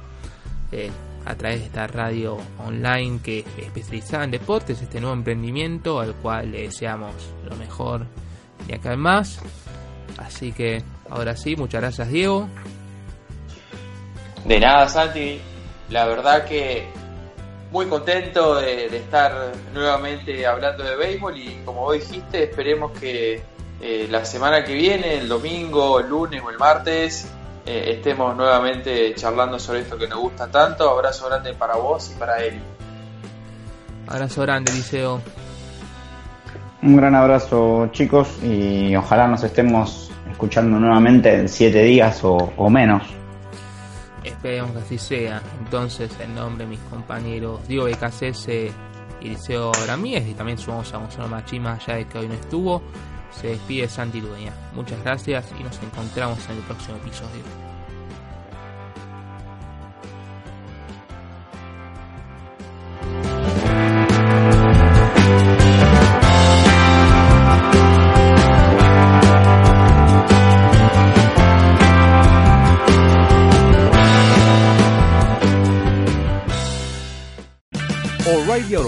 eh, a través de esta radio online que es especializada en deportes, este nuevo emprendimiento al cual le deseamos lo mejor de acá en más. Así que ahora sí, muchas gracias Diego. De nada Santi, la verdad que muy contento de, estar nuevamente hablando de béisbol y como vos dijiste, esperemos que eh, la semana que viene, el domingo, el lunes o el martes, eh, estemos nuevamente charlando sobre esto que nos gusta tanto. Abrazo grande para vos y para él. Abrazo grande, Liceo. Un gran abrazo chicos y ojalá nos estemos escuchando nuevamente en siete días o menos. Esperemos que así sea. Entonces, en nombre de mis compañeros Diego BKCS y Liceo Ramírez, y también sumamos a Gonzalo Machima, ya de que hoy no estuvo, se despide Santi Dueña. Muchas gracias y nos encontramos en el próximo episodio.